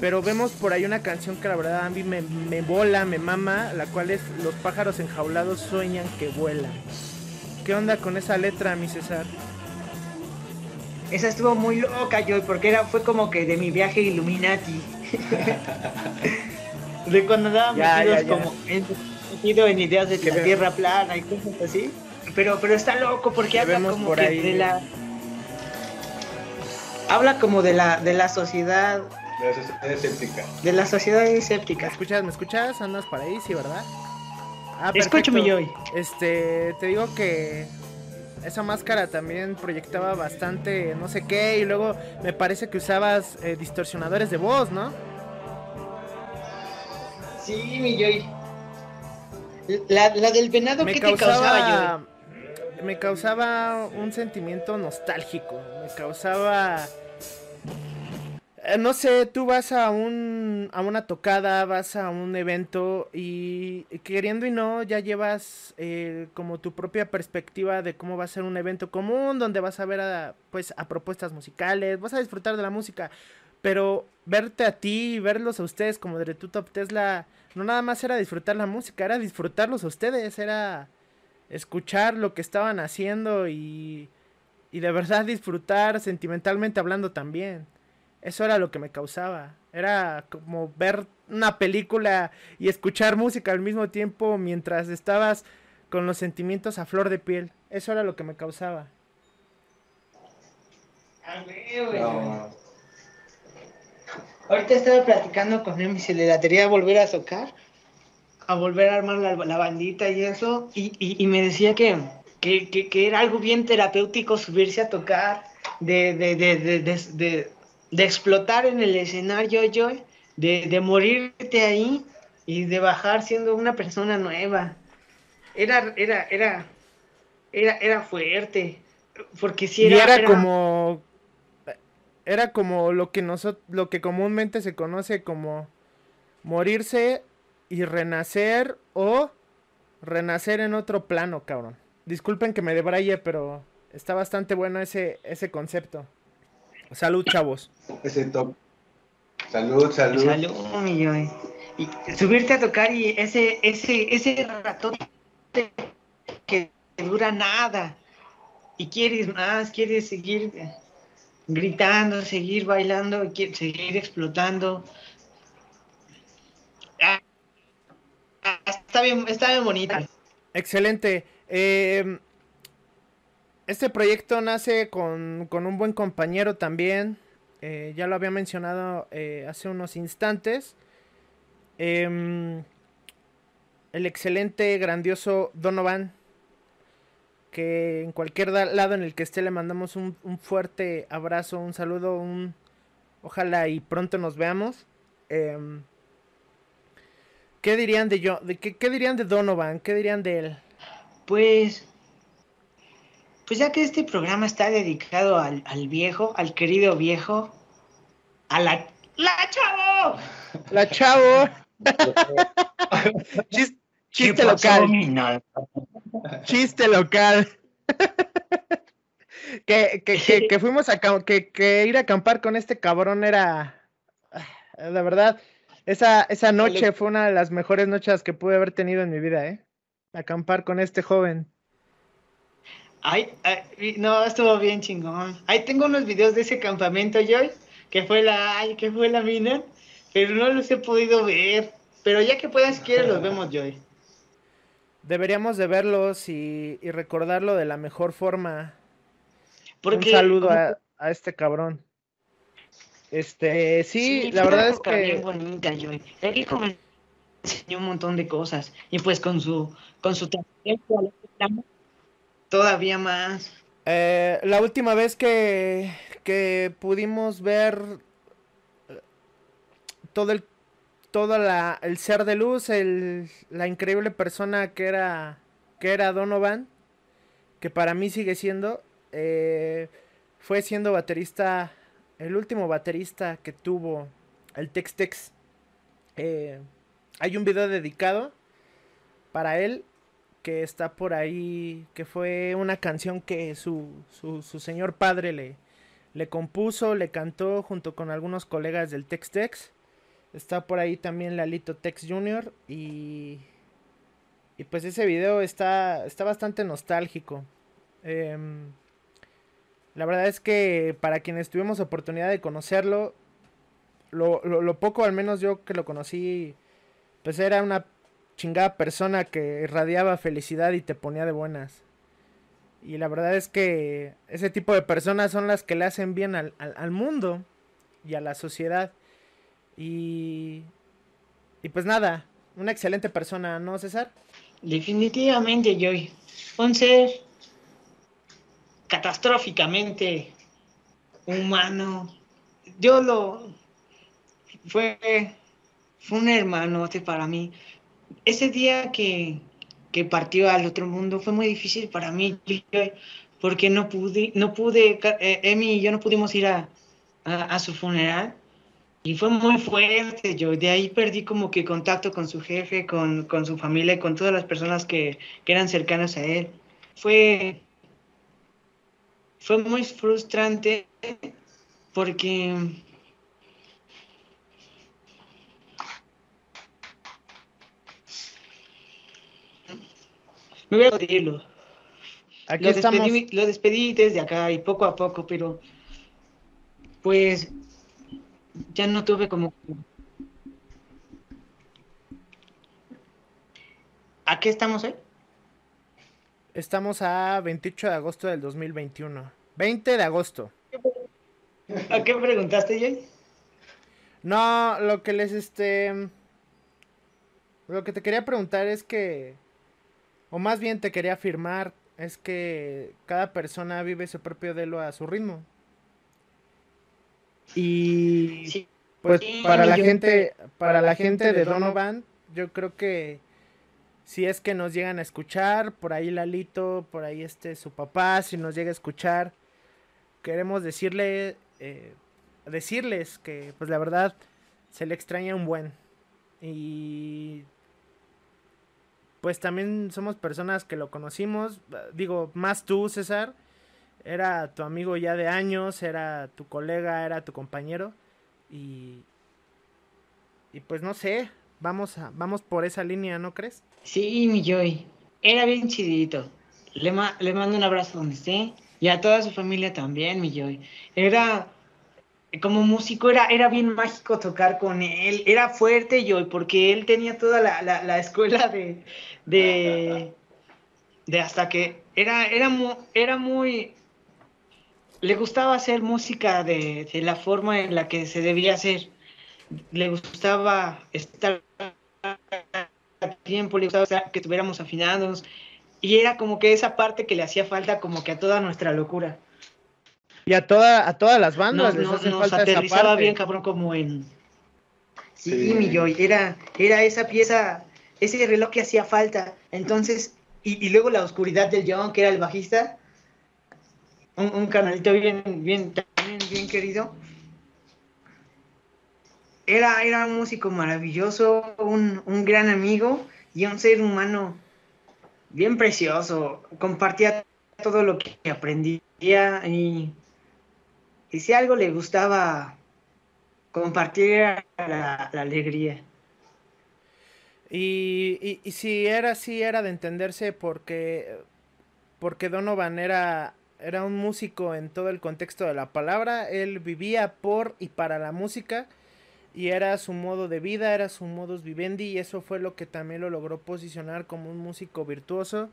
Pero vemos por ahí una canción que la verdad a me, me bola, me mama, la cual es Los pájaros enjaulados sueñan que vuelan. ¿Qué onda con esa letra, mi César? Esa estuvo muy loca, yo, porque era, fue como que de mi viaje Illuminati. <laughs> de cuando andábamos ya, ya, ya. como metido en ideas de que la tierra plana y cosas así. Pero, pero está loco porque habla como por que ahí. de la habla como de la de la sociedad de la sociedad escéptica. De la sociedad escéptica. ¿Me escuchas? ¿Me escuchas? Andas por ahí, sí, ¿verdad? Ah, Escúchame, Joy. Este, te digo que esa máscara también proyectaba bastante no sé qué y luego me parece que usabas eh, distorsionadores de voz, ¿no? Sí, mi Joy. La, la del venado me que causaba, te causaba, Joy. Me causaba un sentimiento nostálgico. Me causaba. Eh, no sé, tú vas a un a una tocada, vas a un evento y queriendo y no ya llevas eh, como tu propia perspectiva de cómo va a ser un evento común donde vas a ver a, pues a propuestas musicales, vas a disfrutar de la música, pero verte a ti y verlos a ustedes como de tu Tesla no nada más era disfrutar la música, era disfrutarlos a ustedes, era escuchar lo que estaban haciendo y, y de verdad disfrutar sentimentalmente hablando también. Eso era lo que me causaba. Era como ver una película y escuchar música al mismo tiempo mientras estabas con los sentimientos a flor de piel. Eso era lo que me causaba. No. Ahorita estaba platicando con él y se le latería volver a tocar, a volver a armar la, la bandita y eso, y, y, y me decía que, que, que, que, era algo bien terapéutico subirse a tocar, de, de, de, de, de, explotar en el escenario, yo, de, de morirte ahí y de bajar siendo una persona nueva. Era, era, era, era, era fuerte, porque si era, y era, era como era como lo que nosotros lo que comúnmente se conoce como morirse y renacer o renacer en otro plano, cabrón. Disculpen que me debraye, pero está bastante bueno ese ese concepto. Salud, chavos. Ese top. Salud, salud. Salud, mi Joy. Y subirte a tocar y ese ese ese ratote que dura nada y quieres más, quieres seguir gritando, seguir bailando, seguir explotando. Ah, está bien, está bien bonita. Excelente. Eh, este proyecto nace con, con, un buen compañero también. Eh, ya lo había mencionado eh, hace unos instantes. el excelente, grandioso Donovan que en cualquier lado en el que esté le mandamos un, un fuerte abrazo, un saludo, un ojalá y pronto nos veamos. Eh, ¿Qué dirían de yo? De qué, qué, dirían de Donovan? ¿Qué dirían de él? Pues, pues ya que este programa está dedicado al, al viejo, al querido viejo, a la, la chavo, la chavo. <laughs> Chiste, chiste local. Chiste <laughs> local. que, que, que, <laughs> que, fuimos a que, que, ir a acampar con este cabrón era. La verdad, esa, esa noche fue una de las mejores noches que pude haber tenido en mi vida, ¿eh? Acampar con este joven. Ay, ay, no, estuvo bien chingón. Ahí tengo unos videos de ese campamento, Joy, que fue la, ay, que fue la mina, pero no los he podido ver. Pero ya que puedas, si quieres, los vemos, Joy. deberíamos de verlos y, recordarlo de la mejor forma. Un saludo a, este cabrón. Este, sí, la verdad es que... Bien bonita, Él me enseñó un montón de cosas y pues con su, con su todavía más. Eh, la última vez que, que pudimos ver eh, todo el todo la, el ser de luz, el, la increíble persona que era, que era Donovan, que para mí sigue siendo, eh, fue siendo baterista, el último baterista que tuvo el Tex Tex. Hay un video dedicado para él que está por ahí, que fue una canción que su, su, su señor padre le, le compuso, le cantó junto con algunos colegas del Tex Tex. Está por ahí también Lalito Tex Jr. Y, y pues ese video está, está bastante nostálgico. Em, la verdad es que para quienes tuvimos oportunidad de conocerlo, lo, lo, poco al menos yo que lo conocí, pues era una chingada persona que irradiaba felicidad y te ponía de buenas. Y la verdad es que ese tipo de personas son las que le hacen bien al, al mundo y a la sociedad. Y, y pues nada, una excelente persona, ¿no, César? Definitivamente, Joy. Un ser catastróficamente humano. Yo lo... Fue, fue un hermanote para mí. Ese día que, que partió al otro mundo fue muy difícil para mí, porque no pude, no pude, eh, Emi y yo no pudimos ir a, a su funeral y fue muy fuerte, yo de ahí perdí como que contacto con su jefe, con, su familia con todas las personas que, eran cercanas a él. Fue, fue muy frustrante porque me voy a decirlo. Aquí lo, despedí, lo despedí desde acá y poco a poco, pero pues ya no tuve como... ¿A qué estamos hoy? Estamos a 28 de agosto del 2021. 20 de agosto. ¿A qué preguntaste, Jay? No, lo que les este... Lo que te quería preguntar es que... O más bien te quería afirmar es que cada persona vive su propio duelo a su ritmo. Y pues para la gente, para la gente de Donovan, yo creo que si es que nos llegan a escuchar, por ahí Lalito, por ahí este su papá, si nos llega a escuchar, queremos decirle, eh, decirles que pues la verdad se le extraña un buen. Y pues también somos personas que lo conocimos, digo, más tú, César, era tu amigo ya de años, era tu colega, era tu compañero y y pues no sé, vamos a vamos por esa línea, ¿no crees? Sí, mi Joy. Era bien chidito. Le, le mando un abrazo donde esté y a toda su familia también, mi Joy. Era como músico era, era bien mágico tocar con él, era fuerte Joy, porque él tenía toda la, la, escuela de, de, hasta que era, era, era muy, le gustaba hacer música de, la forma en la que se debía hacer. Le gustaba estar a tiempo, le gustaba que estuviéramos afinados. Y era como que esa parte que le hacía falta como que a toda nuestra locura. Y a toda, a todas las bandas les hace nos aterrizaba bien cabrón como en... Sí, mi Joy, era, era esa pieza, ese reloj que hacía falta. Entonces, y, y luego la oscuridad del John, que era el bajista, un, canalito bien, bien, bien, bien querido. Era, era un músico maravilloso, un, un gran amigo y un ser humano bien precioso. Compartía todo lo que aprendía y, y si algo le gustaba compartir la, la alegría. Y, y, si era así, era de entenderse porque, porque Donovan era era un músico en todo el contexto de la palabra, él vivía por y para la música y era su modo de vida, era su modus vivendi y eso fue lo que también lo logró posicionar como un músico virtuoso,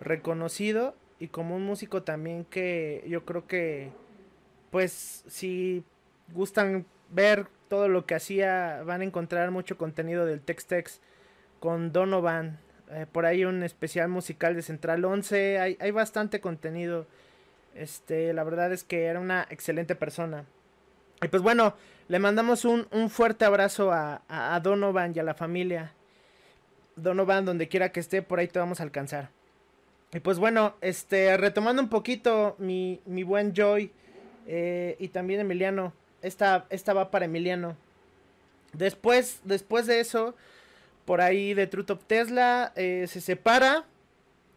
reconocido y como un músico también que yo creo que pues si gustan ver todo lo que hacía van a encontrar mucho contenido del Tex-Tex con Donovan, eh, por ahí un especial musical de Central 11, hay, hay bastante contenido. Este, la verdad es que era una excelente persona. Y pues bueno, le mandamos un, fuerte abrazo a, Donovan y a la familia. Donovan, donde quiera que esté, por ahí te vamos a alcanzar. Y pues bueno, este, retomando un poquito mi, buen Joy eh, y también Emiliano. Esta, esta va para Emiliano. Después, después de eso, por ahí de Truth of Tesla eh, se separa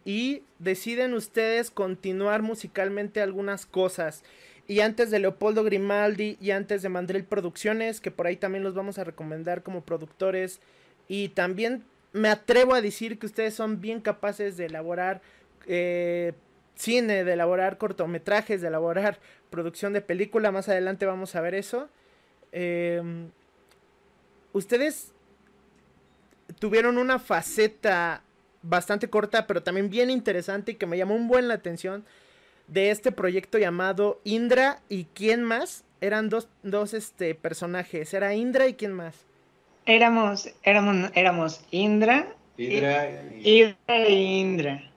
y deciden ustedes continuar musicalmente algunas cosas. Y antes de Leopoldo Grimaldi y antes de Mandril Producciones, que por ahí también los vamos a recomendar como productores. Y también me atrevo a decir que ustedes son bien capaces de elaborar eh, cine, de elaborar cortometrajes, de elaborar producción de película. Más adelante vamos a ver eso. Em, ustedes tuvieron una faceta bastante corta, pero también bien interesante y que me llamó un buen la atención de este proyecto llamado Indra y quién más. Eran dos, dos este, personajes. Era Indra y quién más. Éramos, éramos, éramos Indra. Indra y... Indra e Indra.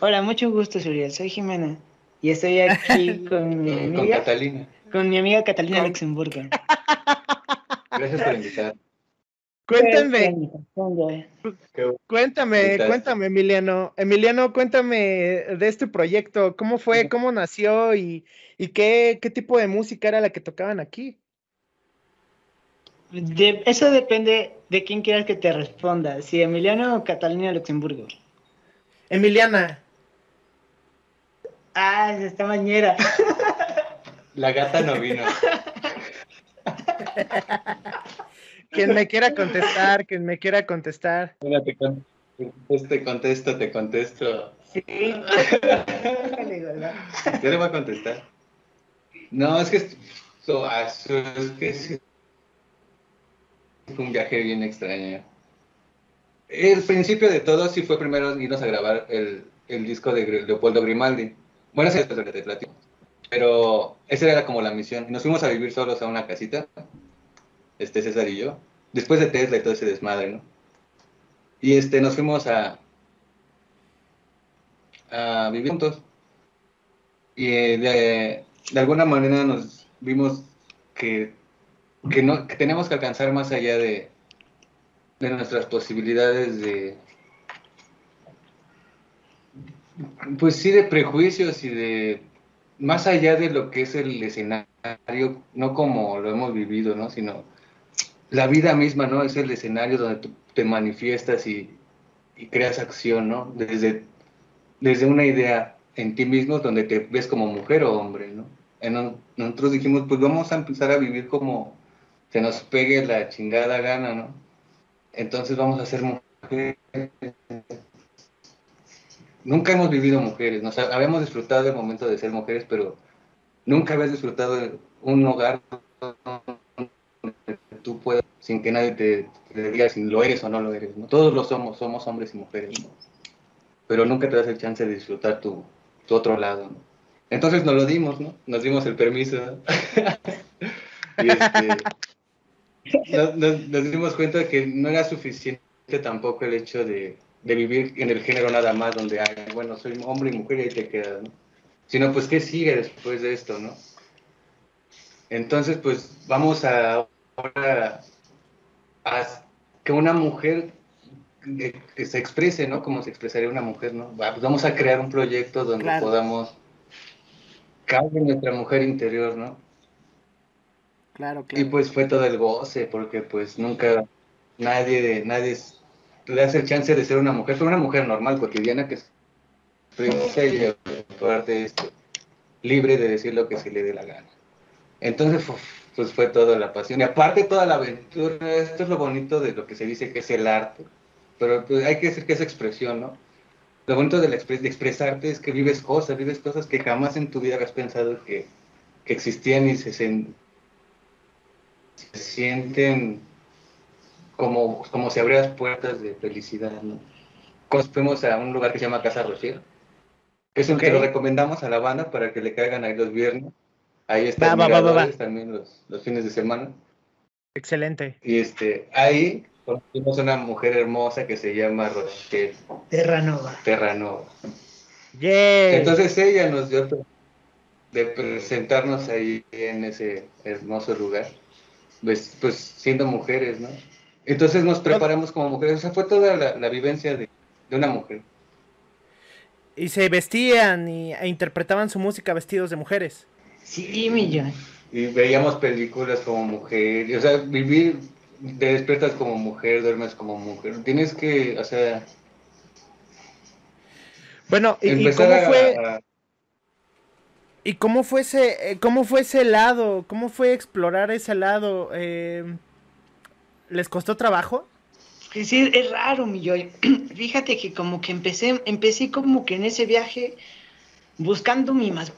Hola, mucho gusto, Suriel. Soy Jimena. Y estoy aquí <laughs> con mi amiga. Con Catalina. Con mi amiga Catalina Luxemburgo. Gracias por invitar. Cuéntame, cuéntame, cuéntame, Emiliano. Emiliano, cuéntame de este proyecto. ¿Cómo fue? ¿Cómo nació? ¿Y, qué, tipo de música era la que tocaban aquí? eso depende de quién quieras que te responda. Si Emiliano o Catalina Luxemburgo. Emiliana. Ah, es esta mañera. La gata no vino. Quien me quiera contestar, quien me quiera contestar. te, contesto, te contesto. Sí. Yo le voy a contestar. No, es que, es que es un viaje bien extraño. El principio de todo sí fue primero irnos a grabar el, el disco de Leopoldo Grimaldi. Bueno, ese es platico. Pero esa era como la misión. Nos fuimos a vivir solos a una casita este César y yo, después de Tesla y todo ese desmadre, ¿no? Y este, nos fuimos a, a vivir juntos. Y eh, de, alguna manera nos vimos que, que, no, que tenemos que alcanzar más allá de, de nuestras posibilidades de, pues sí, de prejuicios y de más allá de lo que es el escenario, no como lo hemos vivido, ¿no? Sino la vida misma, ¿no? Es el escenario donde tú te manifiestas y, creas acción, ¿no? Desde, desde una idea en ti mismo donde te ves como mujer o hombre, ¿no? En, nosotros dijimos, pues vamos a empezar a vivir como se nos pegue la chingada gana, ¿no? Entonces vamos a ser mujeres. Nunca hemos vivido mujeres, nos habíamos disfrutado del momento de ser mujeres, pero nunca habías disfrutado un hogar tú puedas, sin que nadie te, diga si lo eres o no lo eres. ¿no? Todos lo somos, somos hombres y mujeres, pero nunca te das el chance de disfrutar tu, otro lado. Entonces nos lo dimos, ¿no? Nos dimos el permiso. <laughs> y este, nos, dimos cuenta de que no era suficiente tampoco el hecho de, vivir en el género nada más, donde hay, bueno, soy hombre y mujer y ahí te quedas, ¿no? Sino, pues, ¿qué sigue después de esto, no? Entonces, pues, vamos a ahora que una mujer que se exprese, ¿no? Como se expresaría una mujer, ¿no? Pues vamos a crear un proyecto donde podamos cambiar nuestra mujer interior, ¿no? Claro, claro. Y pues fue todo el goce, porque pues nunca nadie, nadie le hace el chance de ser una mujer, fue una mujer normal, cotidiana, que es esto, libre de decir lo que se le dé la gana. Entonces, pues fue toda la pasión. Y aparte toda la aventura, esto es lo bonito de lo que se dice que es el arte, pero pues, hay que decir que es expresión, ¿no? Lo bonito de, la de expresarte es que vives cosas, vives cosas que jamás en tu vida habías pensado que, existían y se se sienten como, como si abrieras puertas de felicidad, ¿no? Cuando fuimos a un lugar que se llama Casa Rociera, es un que lo recomendamos a la banda para que le caigan ahí los viernes. Ahí están también los, los fines de semana. Excelente. Y este, ahí conocimos una mujer hermosa que se llama Rochelle. Terranova. Terranova. Entonces ella nos dio de presentarnos ahí en ese hermoso lugar, pues, pues siendo mujeres, ¿no? Entonces nos preparamos como mujeres, o sea, fue toda la, vivencia de, una mujer. Y se vestían y, e interpretaban su música vestidos de mujeres. Sí, millón. Y veíamos películas como mujer, o sea, vivir, te despiertas como mujer, duermes como mujer. Tienes que, o sea... Bueno, ¿y, cómo fue? ¿Y cómo fue ese, eh, cómo fue ese lado? ¿Cómo fue explorar ese lado? Eh, ¿Les costó trabajo? Sí, es raro, mi yo. <clears throat> Fíjate que como que empecé, empecé como que en ese viaje buscando mi más.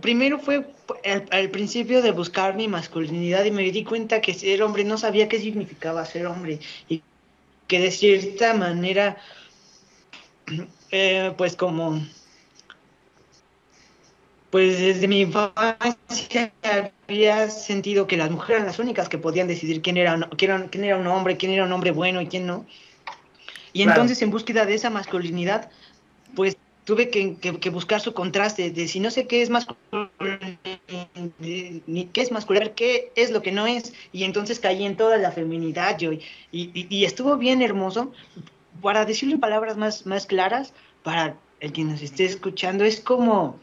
primero fue al, principio de buscar mi masculinidad y me di cuenta que ser hombre no sabía qué significaba ser hombre y que de cierta manera, <clears throat> eh, pues como pues desde mi infancia había sentido que las mujeres eran las únicas que podían decidir quién era, quién quién era un hombre, quién era un hombre bueno y quién no. Y entonces en búsqueda de esa masculinidad, pues tuve que, buscar su contraste de si no sé qué es masculino, ni qué es masculino, qué es lo que no es. Y entonces caí en toda la feminidad yo. Y, y, estuvo bien hermoso. Para decirlo en palabras más, más claras, para el que nos esté escuchando, es como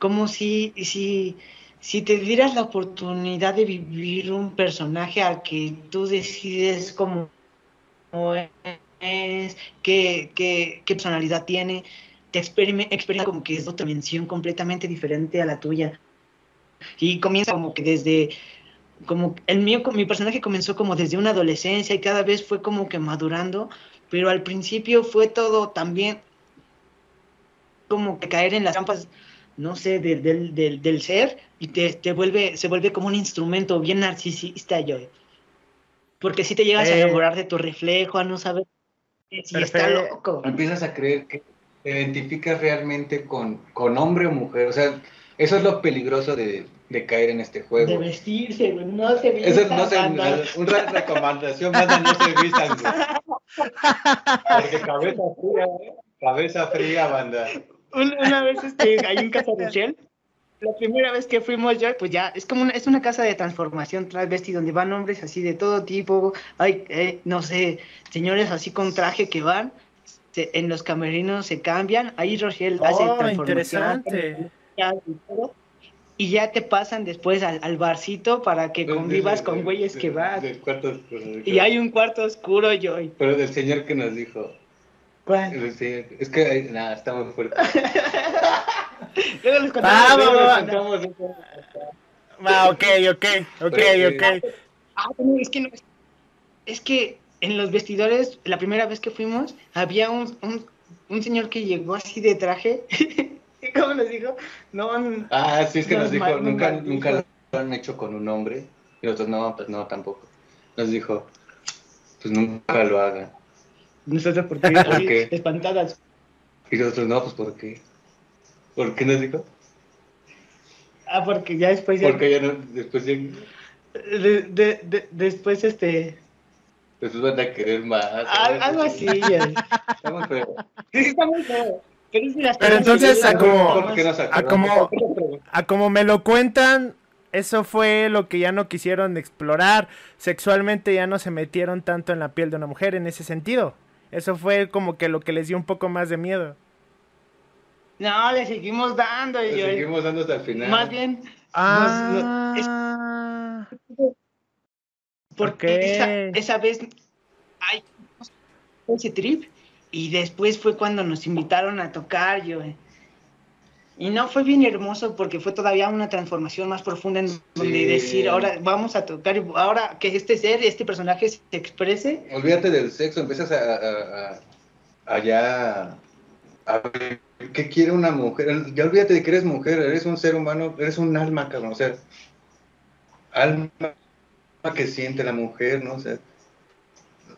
como si, si, si te dieras la oportunidad de vivir un personaje al que tú decides cómo es, qué, qué, qué personalidad tiene, te experimenta como que es otra dimensión completamente diferente a la tuya. Y comienza como que desde, como el mío, mi personaje comenzó como desde una adolescencia y cada vez fue como que madurando, pero al principio fue todo también como que caer en las trampas no sé, del, del, del, ser y te, te, vuelve, se vuelve como un instrumento bien narcisista, yo. Porque si te llegas a eh. enamorar de tu reflejo, a no saber si está loco. Empiezas a creer que te identificas realmente con, con hombre o mujer, o sea, eso es lo peligroso de, de caer en este juego. De vestirse, güey, no se vistan. Eso no se, una recomendación, más no se vistan, <laughs> Porque cabeza fría, ¿eh? cabeza fría, banda una, vez este, hay un casa de Shell. La primera vez que fuimos yo, pues ya, es como una, es una casa de transformación transvesti donde van hombres así de todo tipo, hay, eh, no sé, señores así con traje que van, en los camerinos se cambian, ahí Rochelle hace oh, transformación. Y, ya te pasan después al, barcito para que convivas con güeyes que van. Y hay un cuarto oscuro, yo. Pero del señor que nos dijo, es que nada, está muy fuerte. <laughs> Luego les contamos. Ah, ok, ok, ok, ok. Ah, es que no, es que en los vestidores, la primera vez que fuimos, había un, un, un señor que llegó así de traje. <laughs> ¿Cómo nos dijo? No, ah, sí, es que nos, dijo, nunca, nunca lo han hecho con un hombre. Y nosotros, no, pues no, tampoco. Nos dijo, pues nunca lo hagan. Nosotros, ¿por qué? ¿Por qué? Espantadas. Y nosotros, no, pues ¿por qué? ¿Por qué nos dijo? Ah, porque ya después ya... Porque ya no, después ya... De, de, de, después, este... Después van a querer más. algo así, ya. Está muy feo. Sí, está muy feo. Pero entonces, a como, a, como, a como me lo cuentan, eso fue lo que ya no quisieron explorar. Sexualmente ya no se metieron tanto en la piel de una mujer en ese sentido. Eso fue como que lo que les dio un poco más de miedo. No, le seguimos dando. Le seguimos dando hasta el final. Más bien. Ah. porque esa, vez hay ese trip y después fue cuando nos invitaron a tocar yo. Y no fue bien hermoso porque fue todavía una transformación más profunda en donde decir, ahora vamos a tocar, ahora que este ser, este personaje se exprese. Olvídate del sexo, empiezas a, a, ya a ver qué quiere una mujer. Ya olvídate de que eres mujer, eres un ser humano, eres un alma, cabrón. O sea, alma que siente la mujer, ¿no? O sea,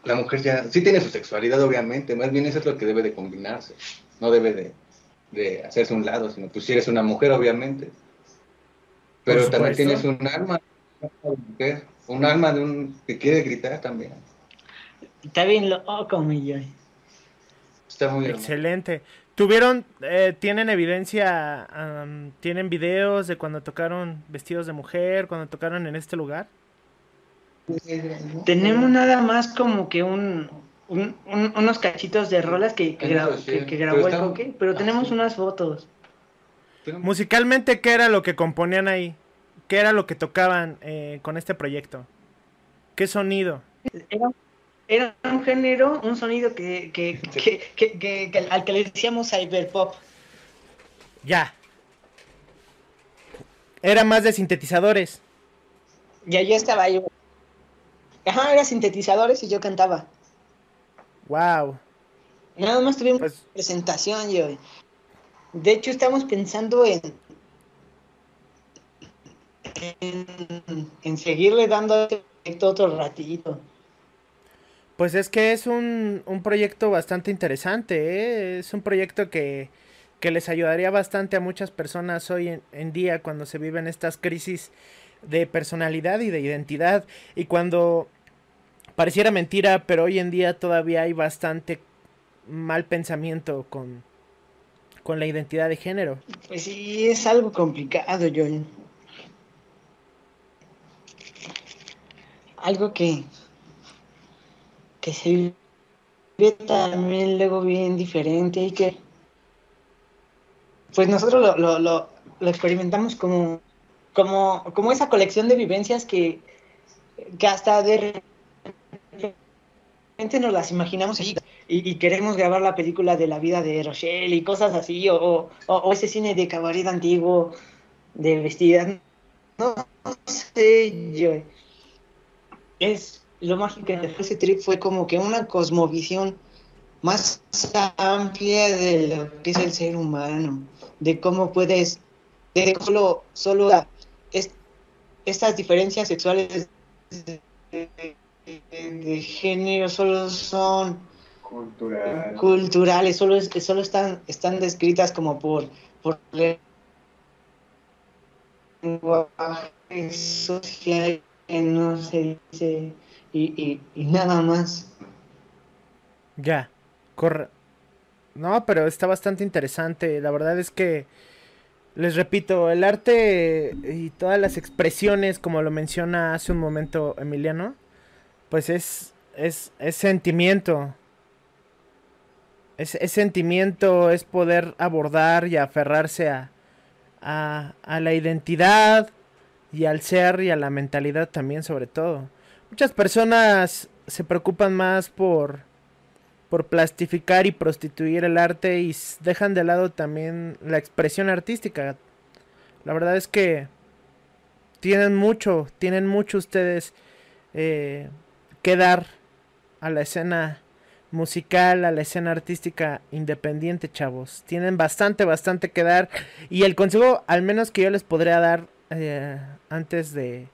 la mujer ya sí tiene su sexualidad, obviamente, más bien eso es lo que debe de combinarse, no debe de, de hacerse un lado, sino pues si eres una mujer, obviamente. Pero también tienes un alma, un alma de un que quiere gritar también. Está bien loco, mi Está muy Excelente. ¿Tuvieron, eh, tienen evidencia, tienen videos de cuando tocaron vestidos de mujer, cuando tocaron en este lugar? Tenemos nada más como que un, unos cachitos de rolas que, que, grabó el coque, pero tenemos unas fotos. Musicalmente, ¿qué era lo que componían ahí? ¿Qué era lo que tocaban eh, con este proyecto? ¿Qué sonido? Era, un género, un sonido que, que, al que le decíamos cyberpop. Ya. Era más de sintetizadores. Ya yo estaba yo. Ajá, era sintetizadores y yo cantaba. Wow. Nada más tuvimos pues presentación yo. De hecho, estamos pensando en, en, seguirle dando este otro ratito. Pues es que es un, un proyecto bastante interesante, ¿eh? es un proyecto que, que, les ayudaría bastante a muchas personas hoy en, en, día cuando se viven estas crisis de personalidad y de identidad y cuando pareciera mentira, pero hoy en día todavía hay bastante mal pensamiento con, con la identidad de género. Pues sí, es algo complicado, John. Algo que, que se ve también luego bien diferente y que pues nosotros lo, lo, lo, lo experimentamos como, como, como esa colección de vivencias que, que hasta de nos las imaginamos y, y, queremos grabar la película de la vida de Rochelle y cosas así, o, o, ese cine de cabaret antiguo de vestidas. No, sé, yo. Es lo mágico de ese trip fue como que una cosmovisión más amplia de lo que es el ser humano, de cómo puedes, de solo, solo estas diferencias sexuales de género solo son culturales, solo, solo están, están descritas como por, por lenguaje social que no se dice y, y, nada más. Ya, corre. No, pero está bastante interesante. La verdad es que, les repito, el arte y todas las expresiones, como lo menciona hace un momento Emiliano, pues es, es, es sentimiento. Es, sentimiento, es poder abordar y aferrarse a, a, a, la identidad y al ser y a la mentalidad también sobre todo. Muchas personas se preocupan más por, por plastificar y prostituir el arte y dejan de lado también la expresión artística. La verdad es que tienen mucho, tienen mucho ustedes eh, que dar a la escena musical, a la escena artística independiente, chavos. Tienen bastante, bastante que dar. Y el consejo, al menos que yo les podría dar eh, antes de,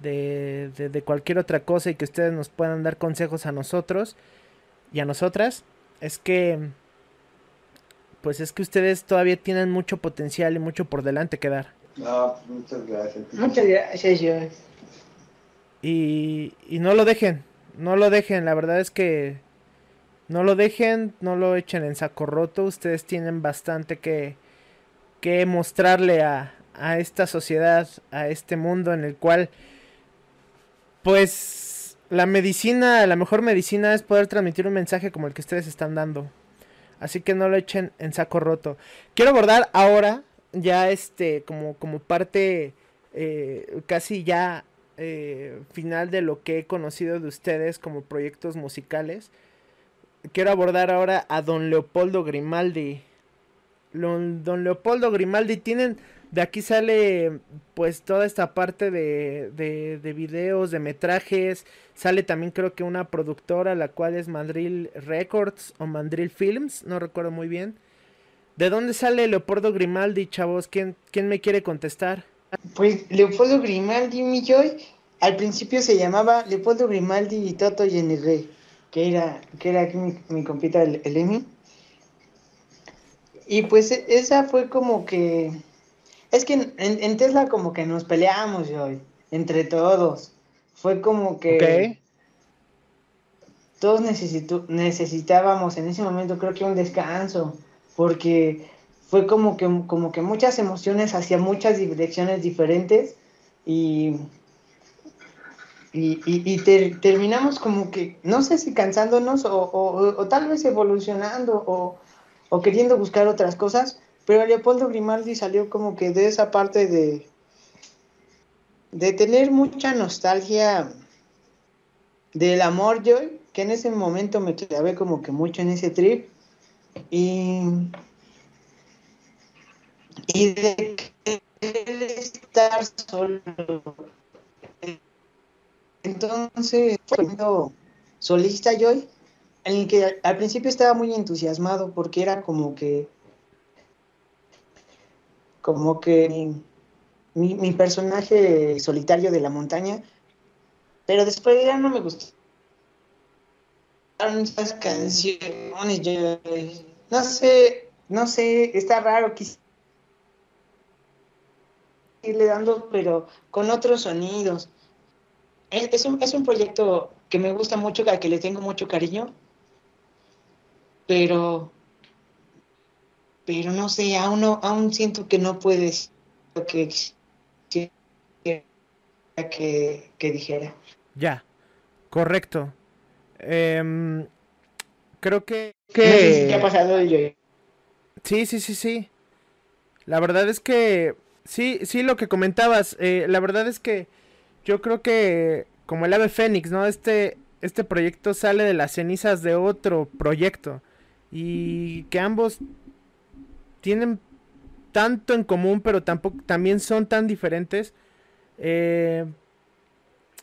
de, de, cualquier otra cosa y que ustedes nos puedan dar consejos a nosotros y a nosotras, es que, pues es que ustedes todavía tienen mucho potencial y mucho por delante que dar. No, muchas gracias. Muchas gracias, y, y no lo dejen, no lo dejen, la verdad es que no lo dejen, no lo echen en saco roto, ustedes tienen bastante que, que mostrarle a, a esta sociedad, a este mundo en el cual pues la medicina, la mejor medicina es poder transmitir un mensaje como el que ustedes están dando. Así que no lo echen en saco roto. Quiero abordar ahora, ya este, como, como parte eh, casi ya eh, final de lo que he conocido de ustedes como proyectos musicales, quiero abordar ahora a don Leopoldo Grimaldi. don Leopoldo Grimaldi tienen, de aquí sale pues toda esta parte de, de, de, videos, de metrajes, sale también creo que una productora, la cual es Mandril Records o Mandril Films, no recuerdo muy bien. ¿De dónde sale Leopoldo Grimaldi, chavos? ¿Quién, quién me quiere contestar? Pues Leopoldo Grimaldi, mi Joy, al principio se llamaba Leopoldo Grimaldi y Toto Yenirre, que era, que era aquí mi, mi compita, el, el Emi. Y pues e- esa fue como que... Es que en, en Tesla como que nos peleamos hoy, entre todos. Fue como que todos necesito, necesitábamos en ese momento creo que un descanso, porque fue como que, como que muchas emociones hacia muchas direcciones diferentes y, y, y- y ter- terminamos como que, no sé si cansándonos o, o- o tal vez evolucionando o, o queriendo buscar otras cosas, pero Leopoldo Grimaldi salió como que de esa parte de, de tener mucha nostalgia del amor. Yo que en ese momento me clavé como que mucho en ese trip y y de querer estar solo. Entonces siendo solista yo en el que al principio estaba muy entusiasmado porque era como que como que mi, mi, personaje solitario de la montaña pero después ya no me gustó esas canciones yo no sé no sé está raro quis- irle dando pero con otros sonidos es, es un, es un proyecto que me gusta mucho al que le tengo mucho cariño pero pero no sé aún no aún siento que no puedes lo que que, que dijera Ya, correcto. Em, creo que... No sé si te ha pasado el yo Sí, sí, sí, sí. La verdad es que... Sí, sí, lo que comentabas. eh, la verdad es que yo creo que como el ave fénix, ¿no? Este, este proyecto sale de las cenizas de otro proyecto. Y que ambos tienen tanto en común, pero tampoco también son tan diferentes. Eh,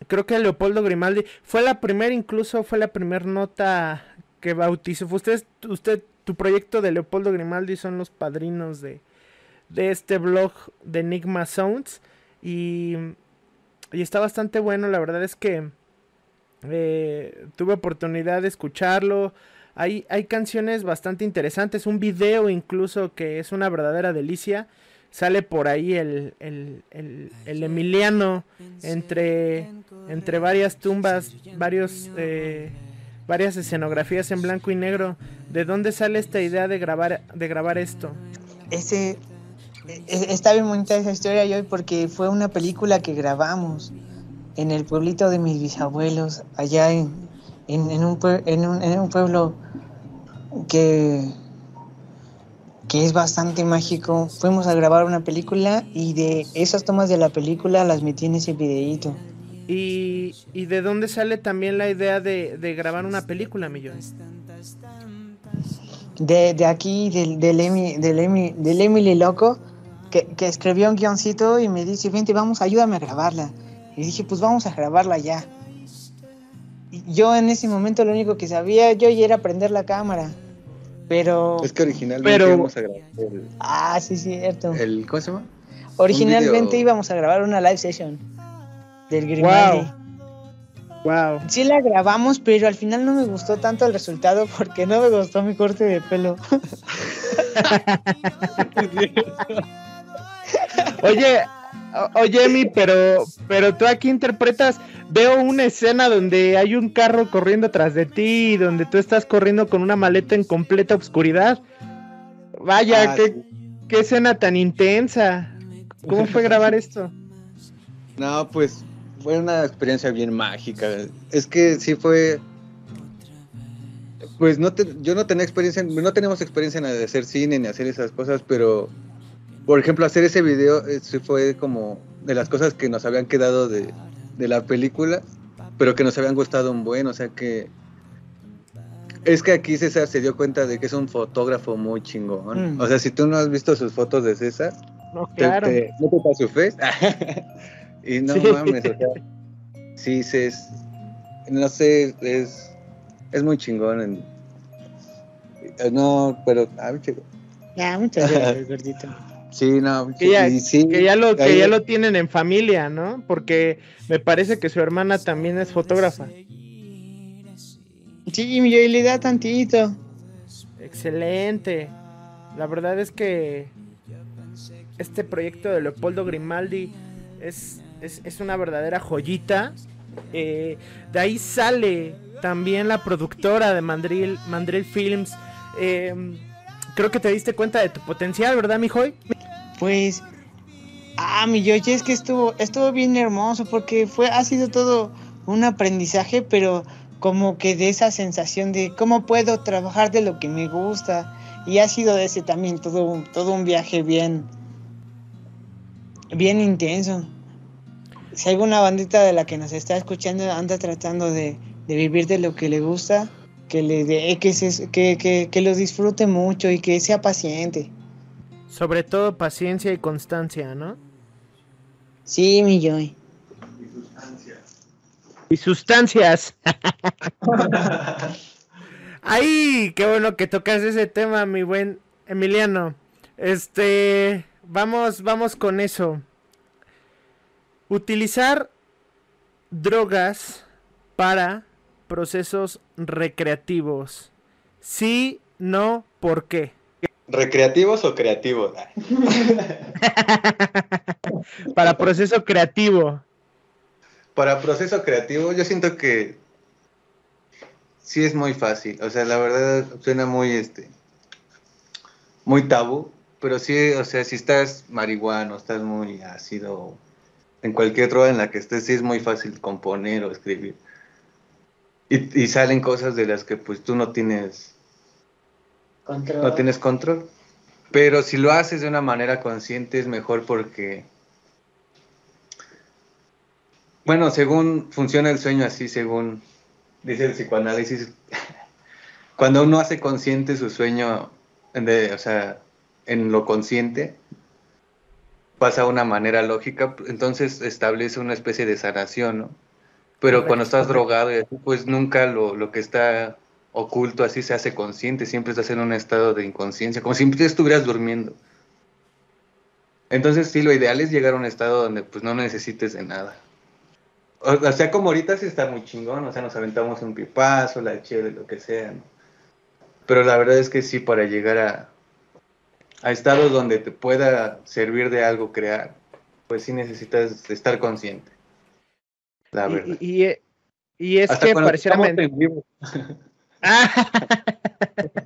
creo que Leopoldo Grimaldi fue la primera, incluso fue la primera nota que bautizó. Usted, usted, tu proyecto de Leopoldo Grimaldi son los padrinos de, de este blog de Enigma Sounds. Y, y está bastante bueno, la verdad es que eh, tuve oportunidad de escucharlo. Hay, hay canciones bastante interesantes, un video incluso que es una verdadera delicia. Sale por ahí el, el, el, el Emiliano entre, entre varias tumbas, varios, eh, varias escenografías en blanco y negro. ¿De dónde sale esta idea de grabar, de grabar esto? Ese, está bien bonita esa historia yo porque fue una película que grabamos en el pueblito de mis bisabuelos, allá en, en, en un, pue- en, un, en un pueblo que, que es bastante mágico. Fuimos a grabar una película y de esas tomas de la película las metí en ese videíto. Y, y de dónde sale también la idea de, de grabar una película, Millón. De, de aquí, del, del, Emi- del, Emi- del Emily Loco, que, que escribió un guioncito y me dice, vente, vamos, ayúdame a grabarla. Y dije, pues vamos a grabarla ya. Y yo en ese momento lo único que sabía yo ya era prender la cámara. Pero... Es que originalmente Pero- íbamos a grabar el, Ah, sí, cierto. el- ¿Cómo se llama? Originalmente íbamos a grabar una live session del Grimaldi. Wow. Sí la grabamos, pero al final no me gustó tanto el resultado porque no me gustó mi corte de pelo. <laughs> <laughs> Oye, oye, mi, pero, pero tú aquí interpretas, veo una escena donde hay un carro corriendo tras de ti, donde tú estás corriendo con una maleta en completa oscuridad. Vaya, Ah, qué, sí. qué escena tan intensa. ¿Cómo fue grabar esto? No, pues fue una experiencia bien mágica. Es que sí fue. Pues no te- yo no tenía experiencia, en- no tenemos experiencia en hacer cine ni hacer esas cosas, pero por ejemplo hacer ese video eh, sí fue como de las cosas que nos habían quedado de, de la película, pero que nos habían gustado un buen, o sea que es que aquí César se dio cuenta de que es un fotógrafo muy chingón. Mm. O sea, si tú no has visto sus fotos de César, No, te- claro. te- ¿No te pasa su face? y no Sí. mames, o sea, sí, es, no sé, es, es muy chingón. en- eh, no, pero, ah, chico. Ya, muchas gracias, <laughs> gordito. Sí, no, que ya, sí, que ya lo, que ya lo tienen en familia, ¿no? Porque me parece que su hermana también es fotógrafa. Sí, mi le da tantito. Excelente. La verdad es que este proyecto de Leopoldo Grimaldi es, es, una verdadera joyita. Eh, de ahí sale también la productora de Mandril, Mandril Films. Eh, creo que te diste cuenta de tu potencial, ¿verdad, mi Joy? Pues, ah, mi Yoyi, es que estuvo, estuvo bien hermoso porque fue, ha sido todo un aprendizaje, pero como que de esa sensación de cómo puedo trabajar de lo que me gusta. Y ha sido de ese también todo un, todo un viaje bien, bien intenso. Si alguna bandita de la que nos está escuchando anda tratando de, de vivir de lo que le gusta, que le dé, que, que, que, que lo disfrute mucho y que sea paciente. Sobre todo paciencia y constancia, ¿no? Sí, mi Joy. Y sustancias. <laughs> Ay, qué bueno que tocas ese tema, mi buen Emiliano. Este, vamos, vamos con eso. Utilizar drogas para procesos recreativos? Sí, no, ¿por qué? ¿Recreativos o creativos? <laughs> Para proceso creativo. Para proceso creativo, yo siento que sí es muy fácil. O sea, la verdad suena muy este muy tabú, pero sí, o sea, si estás marihuano, estás muy ácido, en cualquier droga en la que estés, sí es muy fácil componer o escribir. Y, salen cosas de las que pues tú no tienes control. no tienes control. Pero si lo haces de una manera consciente es mejor porque bueno, según funciona el sueño así, según dice el psicoanálisis, <laughs> cuando uno hace consciente su sueño, de, o sea, en lo consciente, pasa de una manera lógica, entonces establece una especie de sanación, ¿no? Pero cuando estás drogado y así, pues nunca lo, lo, que está oculto así se hace consciente, siempre estás en un estado de inconsciencia, como si estuvieras durmiendo. Entonces sí, lo ideal es llegar a un estado donde pues no necesites de nada. O, sea, como ahorita sí está muy chingón, o sea, nos aventamos un pipazo, la chévere, lo que sea, ¿no? Pero la verdad es que sí, para llegar a, a estados donde te pueda servir de algo crear, pues sí necesitas estar consciente. La verdad. Y, y, es que pareciera... <laughs> <laughs> ah.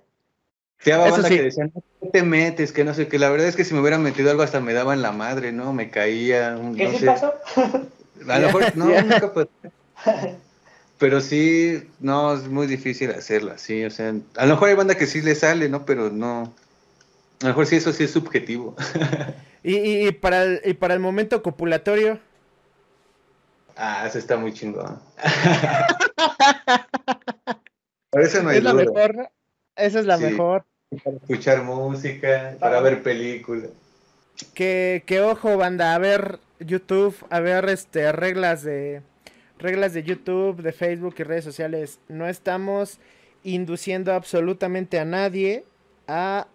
banda que decían, no te metes, que no sé, que la verdad es que si me hubiera metido algo hasta me daba en la madre, ¿no? Me caía. ¿Qué no pasó? A lo mejor, no, <laughs> nunca pues. Pero sí, no, es muy difícil hacerlo así, o sea, a lo mejor hay banda que sí le sale, ¿no? Pero no, a lo mejor sí eso sí es subjetivo. <laughs> ¿Y, y, para, el, y para el momento copulatorio? Ah, eso está muy chingón. Eso no es la mejor. Esa es la mejor. Para escuchar música, para ver películas. Que, que ojo, banda, a ver YouTube, a ver este reglas de reglas de YouTube, de Facebook y redes sociales. No estamos induciendo absolutamente a nadie a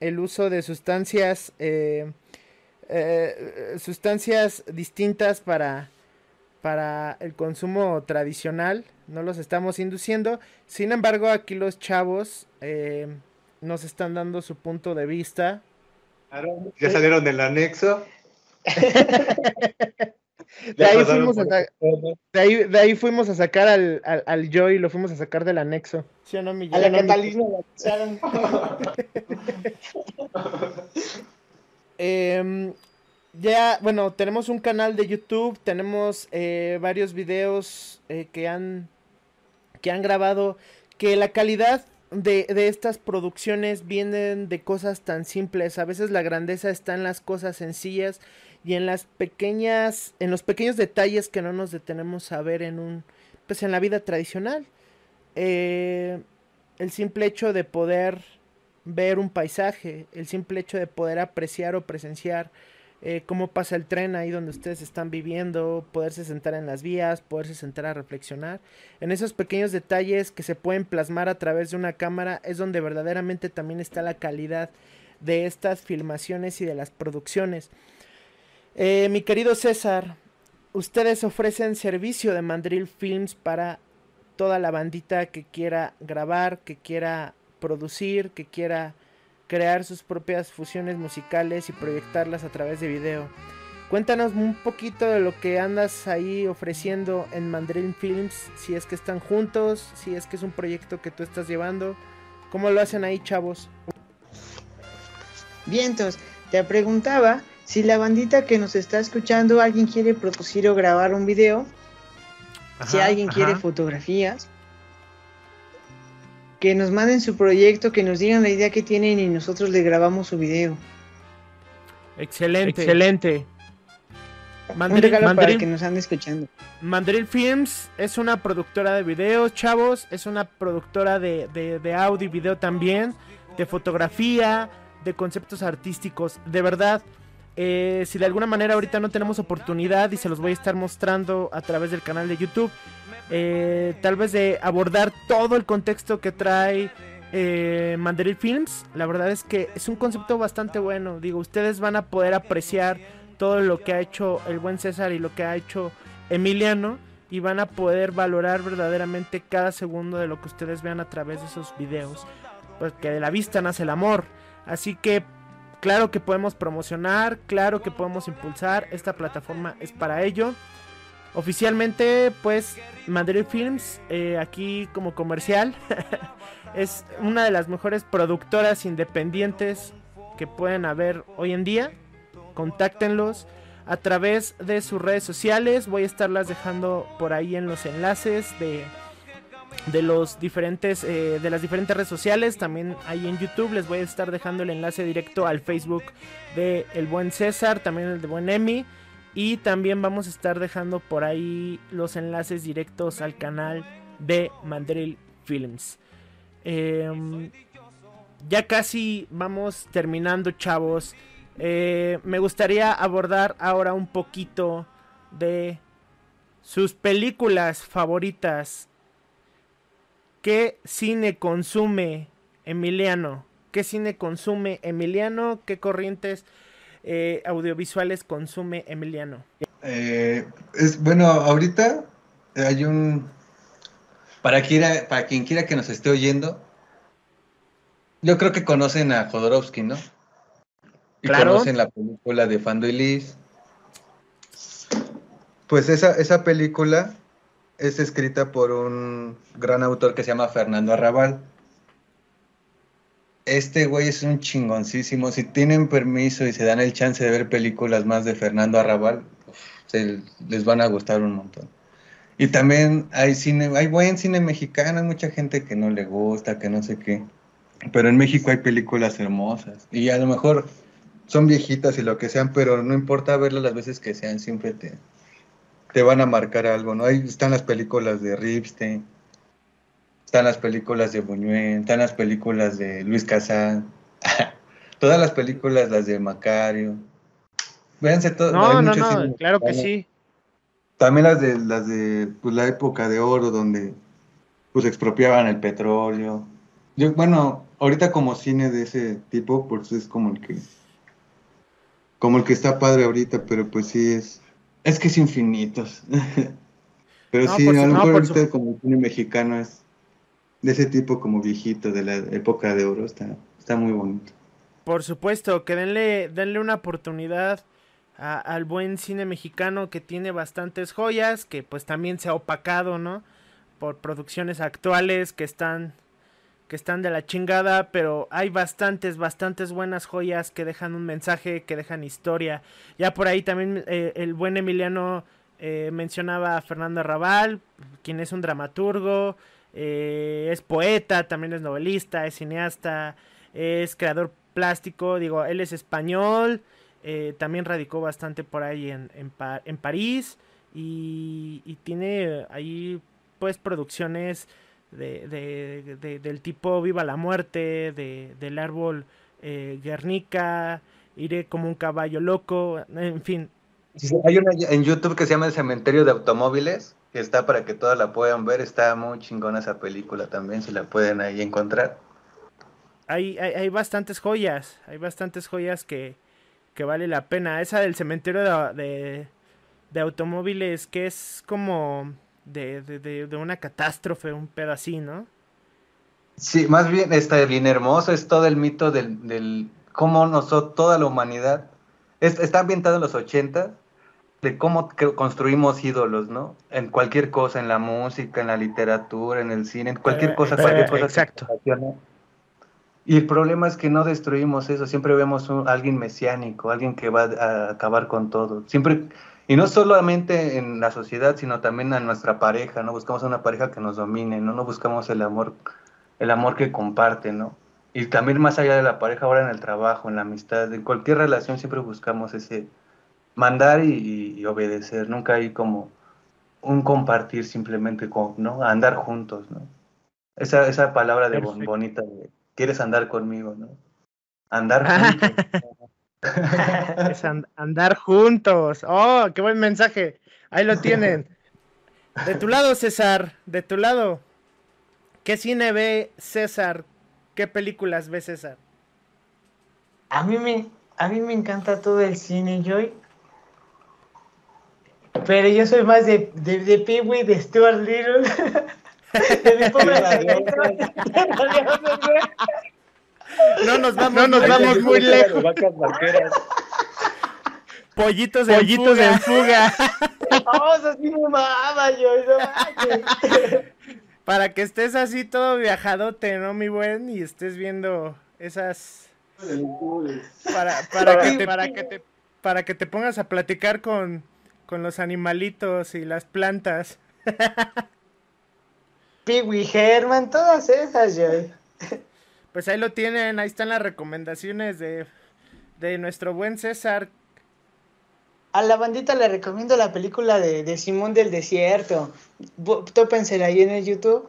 el uso de sustancias eh, eh, sustancias distintas para para el consumo tradicional, no los estamos induciendo. Sin embargo, aquí los chavos eh, nos están dando su punto de vista. ya salieron del anexo. <laughs> de, ahí fuimos a de, ahí, de ahí fuimos a sacar al, al, al, Joy, lo fuimos a sacar del anexo. ¿Sí o no, mi A la Catalina <laughs> eh, ya, bueno, tenemos un canal de YouTube, tenemos eh, varios videos eh, que han que han grabado que la calidad de, de, estas producciones vienen de cosas tan simples. A veces la grandeza está en las cosas sencillas y en las pequeñas, en los pequeños detalles que no nos detenemos a ver en un, pues en la vida tradicional. Eh, el simple hecho de poder ver un paisaje, el simple hecho de poder apreciar o presenciar eh, cómo pasa el tren ahí donde ustedes están viviendo, poderse sentar en las vías, poderse sentar a reflexionar. En esos pequeños detalles que se pueden plasmar a través de una cámara es donde verdaderamente también está la calidad de estas filmaciones y de las producciones. Eh, mi querido César, ustedes ofrecen servicio de Mandril Films para toda la bandita que quiera grabar, que quiera producir, que quiera crear sus propias fusiones musicales y proyectarlas a través de video. Cuéntanos un poquito de lo que andas ahí ofreciendo en Mandril Films, si es que están juntos, si es que es un proyecto que tú estás llevando, ¿cómo lo hacen ahí, chavos? Vientos, te preguntaba si la bandita que nos está escuchando, alguien quiere producir o grabar un video, si alguien quiere fotografías, que nos manden su proyecto, que nos digan la idea que tienen y nosotros le grabamos su video. Excelente. Excelente. Mandril, para que nos escuchando. Mandril Films es una productora de videos, chavos. Es una productora de, de, de audio y video también. De fotografía, de conceptos artísticos. De verdad, eh, si de alguna manera ahorita no tenemos oportunidad y se los voy a estar mostrando a través del canal de YouTube, eh, tal vez de abordar todo el contexto que trae eh, Mandaril Films, la verdad es que es un concepto bastante bueno. Digo, ustedes van a poder apreciar todo lo que ha hecho el buen César y lo que ha hecho Emiliano y van a poder valorar verdaderamente cada segundo de lo que ustedes vean a través de esos videos. Porque de la vista nace el amor. Así que Claro que podemos promocionar, claro que podemos impulsar, esta plataforma es para ello. Oficialmente, pues, Madrid Films, eh, aquí como comercial, <laughs> es una de las mejores productoras independientes que pueden haber hoy en día. Contáctenlos a través de sus redes sociales, voy a estarlas dejando por ahí en los enlaces de de los diferentes eh, de las diferentes redes sociales. También ahí en YouTube les voy a estar dejando el enlace directo al Facebook de el buen César también el de buen Emi y también vamos a estar dejando por ahí los enlaces directos al canal de Mandril Films em, ya casi vamos terminando chavos eh, me gustaría abordar ahora un poquito de sus películas favoritas ¿Qué cine consume Emiliano? ¿Qué cine consume Emiliano? ¿Qué corrientes eh, audiovisuales consume Emiliano? Eh, es, bueno, ahorita hay un... Para, para quien quiera que nos esté oyendo, yo creo que conocen a Jodorowsky, ¿no? Y conocen la película de Fando y Liz. Pues esa, esa película es escrita por un gran autor que se llama Fernando Arrabal. Este güey es un chingoncísimo. Si tienen permiso y se dan el chance de ver películas más de Fernando Arrabal, les van a gustar un montón. Y también hay cine, hay buen cine mexicano, hay mucha gente que no le gusta, que no sé qué. Pero en México hay películas hermosas. Y a lo mejor son viejitas y lo que sean, pero no importa verlas las veces que sean, siempre te, te van a marcar algo, ¿no? Ahí están las películas de Ripstein, están las películas de Buñuel, están las películas de Luis Casán, <laughs> todas las películas, las de Macario. Véanse todas. No, no, no, claro que sí. También las de las de pues, la época de oro donde pues expropiaban el petróleo. Yo, bueno, ahorita como cine de ese tipo, pues es como el que como el que está padre ahorita, pero pues sí es es que es infinitos. <laughs> Pero sí, a lo mejor ahorita como el cine mexicano es de ese tipo como viejito de la época de oro, está, está muy bonito. Por supuesto, que denle, denle una oportunidad al buen cine mexicano que tiene bastantes joyas, que pues también se ha opacado, ¿no? Por producciones actuales que están que están de la chingada, pero hay bastantes, bastantes buenas joyas que dejan un mensaje, que dejan historia. Ya por ahí también eh, el buen Emiliano eh, mencionaba a Fernando Arrabal, quien es un dramaturgo, eh, es poeta, también es novelista, es cineasta, es creador plástico, digo, él es español, también radicó bastante por ahí en, en, París y, tiene ahí pues producciones de, de, del tipo Viva la Muerte, de, del árbol eh, Guernica, Iré como un caballo loco, en fin. hay una en YouTube que se llama El Cementerio de Automóviles, que está para que todas la puedan ver, está muy chingona esa película también, si la pueden ahí encontrar. hay, hay, bastantes joyas, hay bastantes joyas que, que vale la pena. Esa del cementerio de, de, automóviles que es como de, de, de, una catástrofe, un así, ¿no? Sí, más bien está bien hermoso, es todo el mito del, del cómo nosotros, toda la humanidad, está ambientado en los 80 de cómo construimos ídolos, ¿no? En cualquier cosa, en la música, en la literatura, en el cine, en cualquier cosa, eh, cualquier cosa. Exacto. Y el problema es que no destruimos eso, siempre vemos a alguien mesiánico, alguien que va a acabar con todo. Siempre, y no solamente en la sociedad, sino también en nuestra pareja, ¿no? Buscamos una pareja que nos domine, ¿no? No buscamos el amor, el amor que comparte, ¿no? Y también más allá de la pareja, ahora en el trabajo, en la amistad, en cualquier relación siempre buscamos ese mandar y, obedecer, nunca hay como un compartir simplemente, con, ¿no? Andar juntos, ¿no? Esa, esa palabra de bonita de quieres andar conmigo, ¿no? Andar juntos. <laughs> es andar juntos. Oh, qué buen mensaje. Ahí lo tienen. De tu lado, César, de tu lado. ¿Qué cine ve César? ¿Qué películas ve César? A mí me, a mí me encanta todo el cine, Joy. Pero yo soy más de, de, de Pee-Wee, de Stuart Little. <laughs> de mi pobre no nos vamos, no nos vamos muy lejos. Pollitos de Pollitos en fuga. Vamos así mamá, yo, Para que estés así todo viajadote, ¿no, mi buen? Y estés viendo esas. Para, para, que te, para, que te, para que te pongas a platicar con, con los animalitos y las plantas. <laughs> Pee Herman, todas esas, yo. <laughs> Pues ahí lo tienen, ahí están las recomendaciones de, nuestro buen César. A la bandita le recomiendo la película de, Simón del Desierto. Tópensela ahí en el YouTube.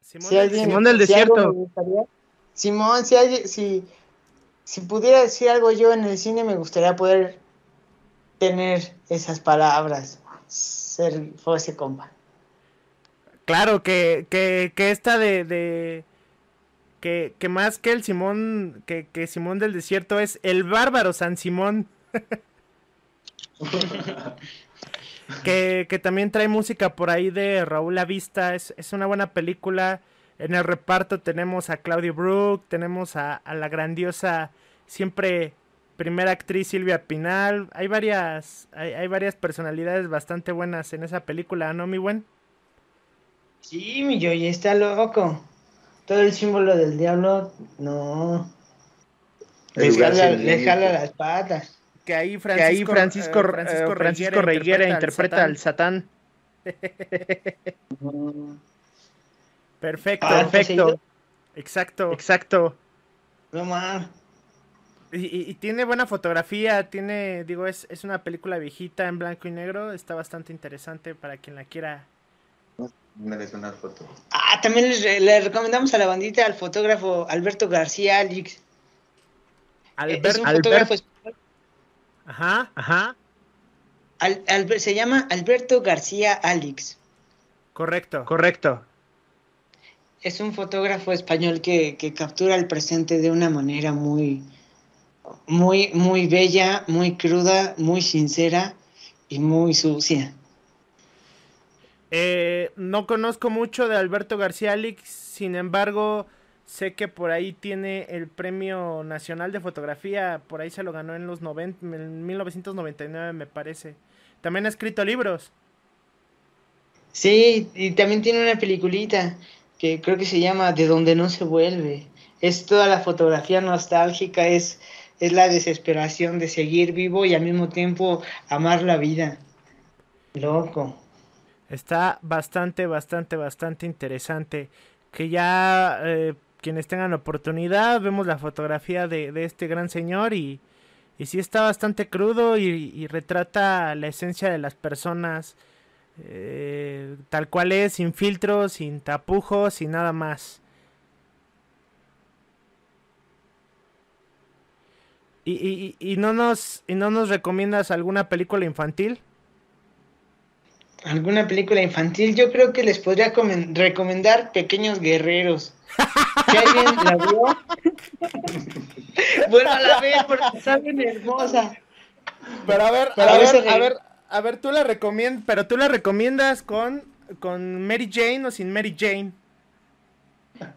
Simón, del Desierto. Simón, si, si, si pudiera decir algo yo en el cine, me gustaría poder tener esas palabras. Ser fuese compa. Claro, que, que, que esta de que, que más que el Simón, que, que Simón del Desierto es el bárbaro San Simón. <laughs> que, que, también trae música por ahí de Raúl Avista. Es, es una buena película. En el reparto tenemos a Claudio Brook, tenemos a, a, la grandiosa, siempre primera actriz Silvia Pinal. Hay varias, hay, hay varias personalidades bastante buenas en esa película, ¿no, mi buen? Sí, mi Joy está loco todo el símbolo del diablo, no. Le jala, las patas. Que ahí Francisco, eh, Francisco, Reiguera, interpreta, al Satán. <laughs> perfecto, ah, perfecto. Exacto, exacto. No más. Y, tiene buena fotografía, tiene, digo, es, es una película viejita en blanco y negro, está bastante interesante para quien la quiera merece una foto. Ah, también le, recomendamos a la bandita al fotógrafo Alberto García Alix. es un fotógrafo español. Ajá, ajá. se llama Alberto García Alix. Correcto, correcto. Es un fotógrafo español que, que captura el presente de una manera muy, muy, muy bella, muy cruda, muy sincera y muy sucia. Eh, no conozco mucho de Alberto García Alix, sin embargo, sé que por ahí tiene el Premio Nacional de Fotografía, por ahí se lo ganó en los 90, en 1999 me parece. También ha escrito libros. Sí, y también tiene una peliculita que creo que se llama De donde no se vuelve. Es toda la fotografía nostálgica, es, es la desesperación de seguir vivo y al mismo tiempo amar la vida. Loco. Está bastante, bastante, bastante interesante. Que ya eh, quienes tengan oportunidad, vemos la fotografía de, este gran señor y, y sí está bastante crudo y, retrata la esencia de las personas eh, tal cual es, sin filtros, sin tapujos, sin nada más. ¿Y, y, y, no nos, ¿Y no nos recomiendas alguna película infantil? alguna película infantil, yo creo que les podría recomendar Pequeños Guerreros. ¿Ya alguien la vio? <laughs> bueno, a la vez, porque está bien hermosa. Pero a ver, a, ver, a ver, a ver, tú la recomiendas, pero tú la recomiendas con, con Mary Jane o sin Mary Jane.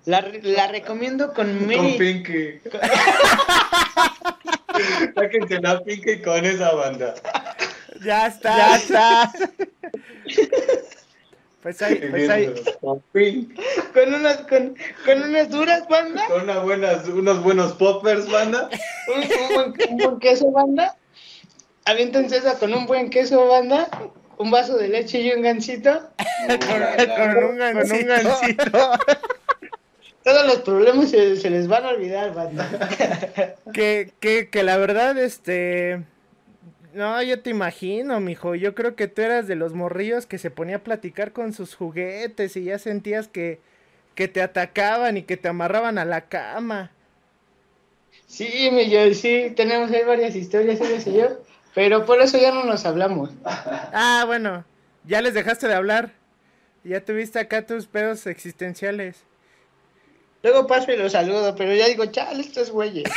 La, la recomiendo con Mary. Con Pinky. <laughs> Sáquense la Pinky con esa banda. Ya está. Ya está. <laughs> Pues ahí, pues ahí. Con unas, con, con unas duras, banda. Con unas buenas, unos buenos poppers, banda. un, un, buen queso, banda. Aviéntense esa con un buen queso, banda. Un vaso de leche y un gancito. <laughs> con, un gancito. <laughs> Todos los problemas se, se, les van a olvidar, banda. <laughs> que, que, que la verdad, este no, yo te imagino, mijo. Yo creo que tú eras de los morrillos que se ponía a platicar con sus juguetes y ya sentías que, que te atacaban y que te amarraban a la cama. Sí, mi yo, sí, tenemos ahí varias historias, ese y yo, pero por eso ya no nos hablamos. Ah, bueno, ya les dejaste de hablar. Ya tuviste acá tus pedos existenciales. Luego paso y los saludo, pero ya digo, chale, estos güeyes.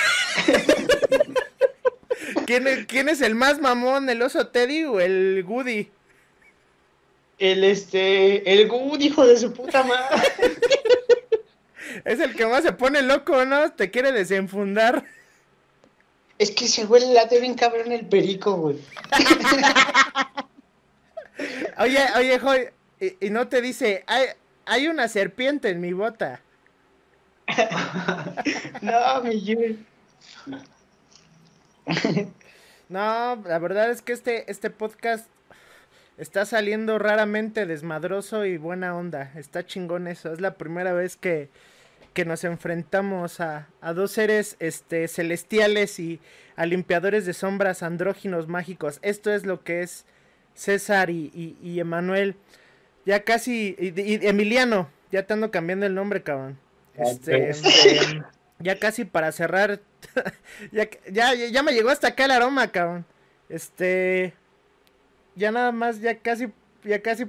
<laughs> ¿Quién es, el más mamón, el oso Teddy o el Goody? El este, el Goody, hijo de su puta madre. <laughs> Es el que más se pone loco, ¿no? Te quiere desenfundar. Es que se huele late bien cabrón el perico, güey. <laughs> oye, oye, Joy, y, no te dice, hay, hay una serpiente en mi bota. <laughs> no, mi Jimmy. no, la verdad es que este, este podcast está saliendo raramente desmadroso y buena onda. Está chingón eso. Es la primera vez que, que nos enfrentamos a, a, dos seres este, celestiales y a limpiadores de sombras andróginos mágicos. Esto es lo que es César y, y, Emanuel. Ya casi. Y, Emiliano. Ya te ando cambiando el nombre, cabrón. Este, este <laughs> ya casi para cerrar. <laughs> ya, ya, ya me llegó hasta acá el aroma, cabrón. Este. Ya nada más, ya casi. Ya casi.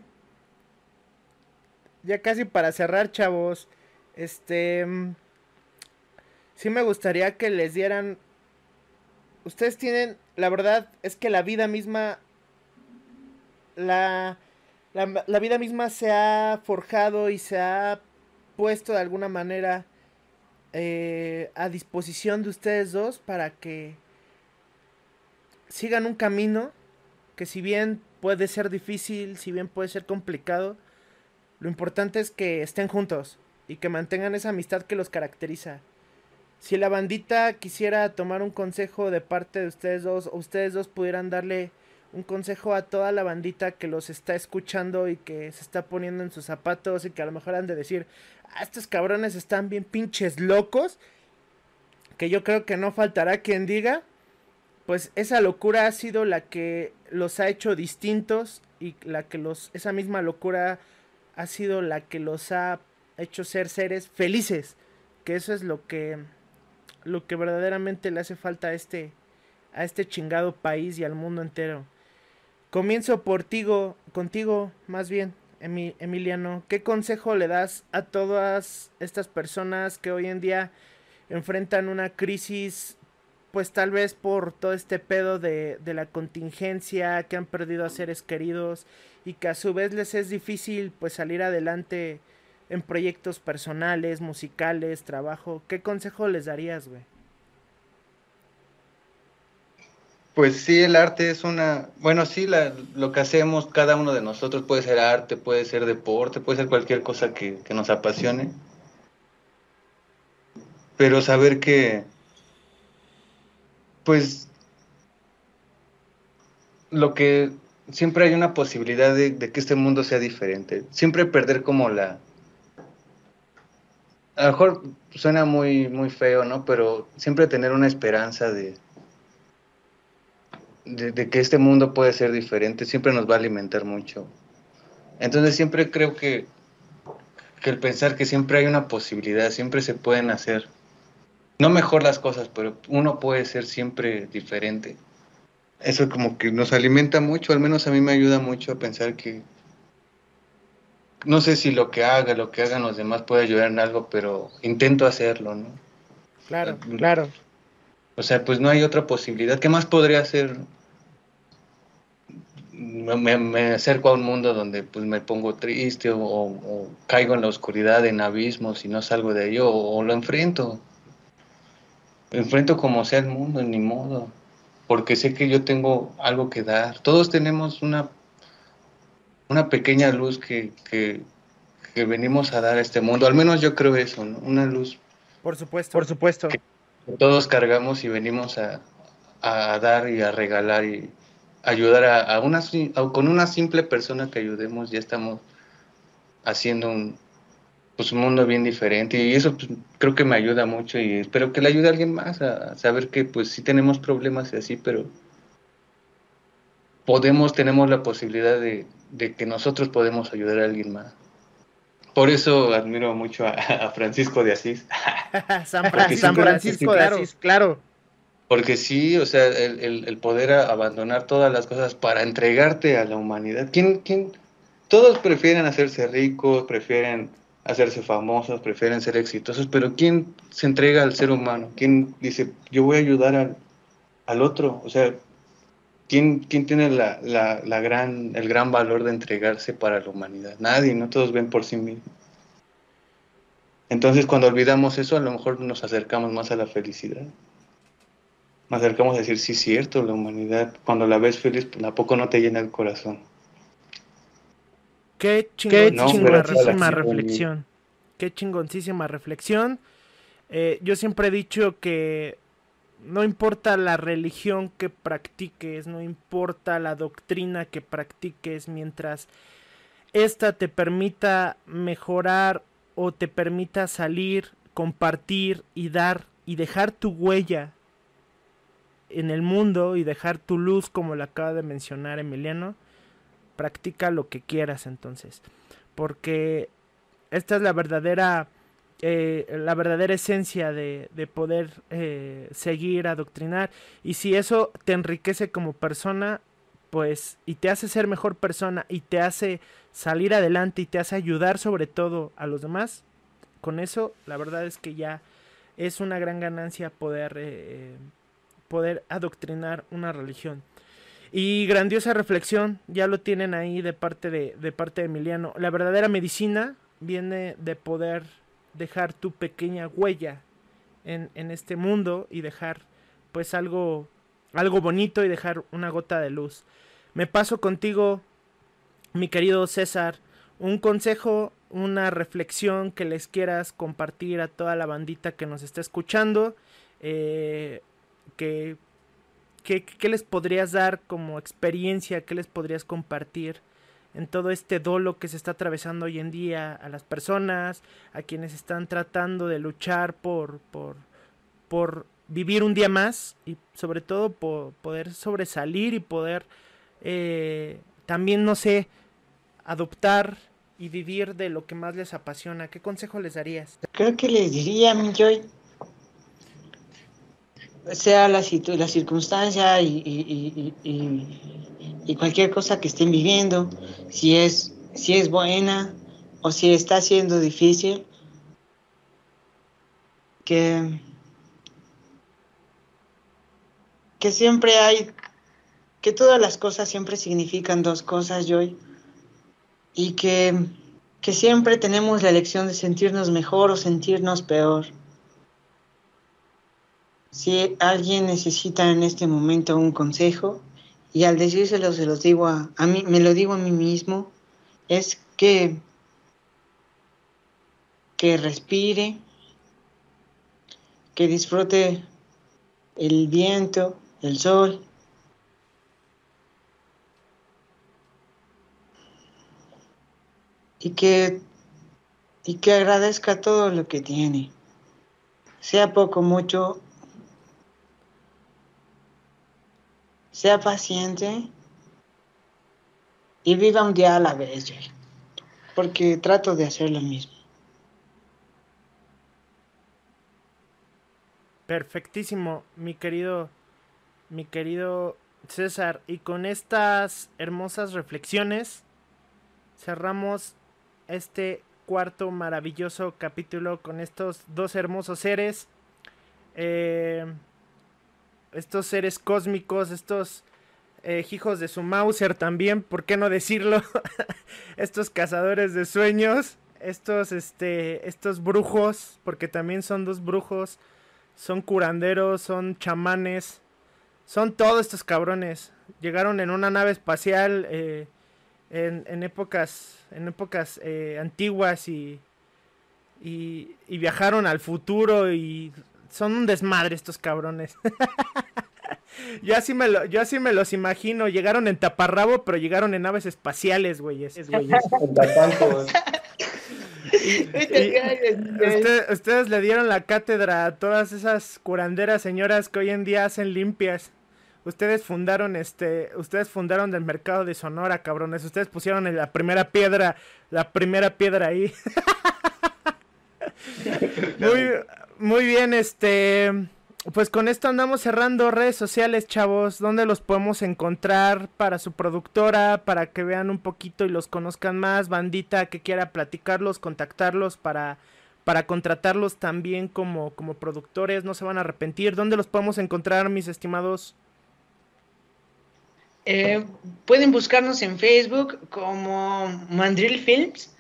Ya casi para cerrar, chavos. Este. Sí me gustaría que les dieran. Ustedes tienen. La verdad es que la vida misma. La, la, la vida misma se ha forjado y se ha puesto de alguna manera eh, a disposición de ustedes dos para que sigan un camino que si bien puede ser difícil, si bien puede ser complicado, lo importante es que estén juntos y que mantengan esa amistad que los caracteriza. Si la bandita quisiera tomar un consejo de parte de ustedes dos, o ustedes dos pudieran darle un consejo a toda la bandita que los está escuchando y que se está poniendo en sus zapatos y que a lo mejor han de decir, ah, estos cabrones están bien pinches locos, que yo creo que no faltará quien diga, pues esa locura ha sido la que los ha hecho distintos y la que los, esa misma locura ha sido la que los ha hecho ser seres felices, que eso es lo que, lo que verdaderamente le hace falta a este, a este chingado país y al mundo entero. Comienzo por tigo, contigo, más bien, Emiliano. ¿Qué consejo le das a todas estas personas que hoy en día enfrentan una crisis, pues tal vez por todo este pedo de, de la contingencia, que han perdido a seres queridos y que a su vez les es difícil pues salir adelante en proyectos personales, musicales, trabajo? ¿Qué consejo les darías, güey? Pues sí, el arte es una, bueno, sí, la, lo que hacemos cada uno de nosotros puede ser arte, puede ser deporte, puede ser cualquier cosa que, nos apasione. Pero saber que, pues, lo que siempre hay una posibilidad de, de, que este mundo sea diferente. Siempre perder como la... A lo mejor suena muy, muy feo, ¿no? Pero siempre tener una esperanza de, de, que este mundo puede ser diferente, siempre nos va a alimentar mucho. Entonces siempre creo que, que el pensar que siempre hay una posibilidad, siempre se pueden hacer, no mejor las cosas, pero uno puede ser siempre diferente. Eso como que nos alimenta mucho, al menos a mí me ayuda mucho a pensar que, no sé si lo que haga, lo que hagan los demás puede ayudar en algo, pero intento hacerlo, ¿no? Claro, claro. O sea, pues no hay otra posibilidad. ¿Qué más podría hacer? Me, acerco a un mundo donde pues me pongo triste o, caigo en la oscuridad, en abismos y no salgo de ello, o, lo enfrento. enfrento como sea el mundo, ni modo. Porque sé que yo tengo algo que dar. Todos tenemos una una pequeña luz que, que, venimos a dar a este mundo. Al menos yo creo eso, ¿no? Una luz. Por supuesto. Por supuesto. Que todos cargamos y venimos a, dar y a regalar y ayudar a, una, con una simple persona que ayudemos, ya estamos haciendo un, pues, un mundo bien diferente y eso pues, creo que me ayuda mucho y espero que le ayude a alguien más a, saber que pues sí tenemos problemas y así, pero podemos, tenemos la posibilidad de, de que nosotros podemos ayudar a alguien más. Por eso admiro mucho a, Francisco de Asís. <laughs> San, Francisco de Asís, claro. Porque sí, o sea, el, poder abandonar todas las cosas para entregarte a la humanidad. ¿Quién, quién? Todos prefieren hacerse ricos, prefieren hacerse famosos, prefieren ser exitosos, pero ¿quién se entrega al ser humano? ¿Quién dice, yo voy a ayudar al, al otro? O sea, ¿Quién, tiene la, la, gran, el gran valor de entregarse para la humanidad? Nadie, no todos ven por sí mismos. Entonces cuando olvidamos eso, a lo mejor nos acercamos más a la felicidad. Nos acercamos a decir, sí, cierto, la humanidad, cuando la ves feliz, pues, ¿a poco no te llena el corazón? Qué, chingoncísima reflexión. Qué chingoncísima reflexión. Eh, yo siempre he dicho que no importa la religión que practiques, no importa la doctrina que practiques, mientras esta te permita mejorar o te permita salir, compartir y dar y dejar tu huella en el mundo y dejar tu luz como lo acaba de mencionar Emiliano, practica lo que quieras entonces, porque esta es la verdadera eh, la verdadera esencia de, poder eh, seguir, adoctrinar. Y si eso te enriquece como persona, pues, y te hace ser mejor persona y te hace salir adelante y te hace ayudar sobre todo a los demás, con eso la verdad es que ya es una gran ganancia poder, eh, poder adoctrinar una religión. Y grandiosa reflexión, ya lo tienen ahí de parte de, de parte de Emiliano. La verdadera medicina viene de poder dejar tu pequeña huella en, en este mundo y dejar pues algo, algo bonito y dejar una gota de luz. Me paso contigo, mi querido César, un consejo, una reflexión que les quieras compartir a toda la bandita que nos está escuchando, eh, que, ¿qué les podrías dar como experiencia, qué les podrías compartir en todo este dolo que se está atravesando hoy en día a las personas, a quienes están tratando de luchar por, por, por vivir un día más y sobre todo por poder sobresalir y poder eh, también, no sé, adoptar y vivir de lo que más les apasiona. ¿Qué consejo les darías? Creo que les diría, Joy, sea la, la circunstancia y, y, cualquier cosa que estén viviendo, si es, si es buena o si está siendo difícil, que, que siempre hay, que todas las cosas siempre significan dos cosas, Joy, y que, que siempre tenemos la elección de sentirnos mejor o sentirnos peor si alguien necesita en este momento un consejo, y al decírselo se los digo a, a mí, me lo digo a mí mismo, es que, que respire, que disfrute el viento, el sol, y que, y que agradezca todo lo que tiene, sea poco, mucho, sea paciente y viva un día a la vez, porque trato de hacer lo mismo. Perfectísimo, mi querido, mi querido César. Y con estas hermosas reflexiones cerramos este cuarto maravilloso capítulo con estos dos hermosos seres. Eh, estos seres cósmicos, estos eh, hijos de su Mauser también, ¿por qué no decirlo? <laughs> estos cazadores de sueños, estos, este, estos brujos, porque también son dos brujos, son curanderos, son chamanes, son todos estos cabrones. Llegaron en una nave espacial eh, en, épocas, en épocas eh, antiguas y, y, y viajaron al futuro y son un desmadre estos cabrones. <laughs> yo así me lo, yo así me los imagino. Llegaron en taparrabo, pero llegaron en naves espaciales, güeyes. <laughs> ustedes le dieron la cátedra a todas esas curanderas señoras que hoy en día hacen limpias. Ustedes fundaron este, ustedes fundaron del mercado de Sonora, cabrones. Ustedes pusieron la primera piedra, la primera piedra ahí. <laughs> muy, muy bien, este. Pues con esto andamos cerrando redes sociales, chavos. ¿Dónde los podemos encontrar para su productora? Para que vean un poquito y los conozcan más. Bandita que quiera platicarlos, contactarlos para, para contratarlos también como, como productores. No se van a arrepentir. ¿Dónde los podemos encontrar, mis estimados? Eh, pueden buscarnos en Facebook como Mandrill Films.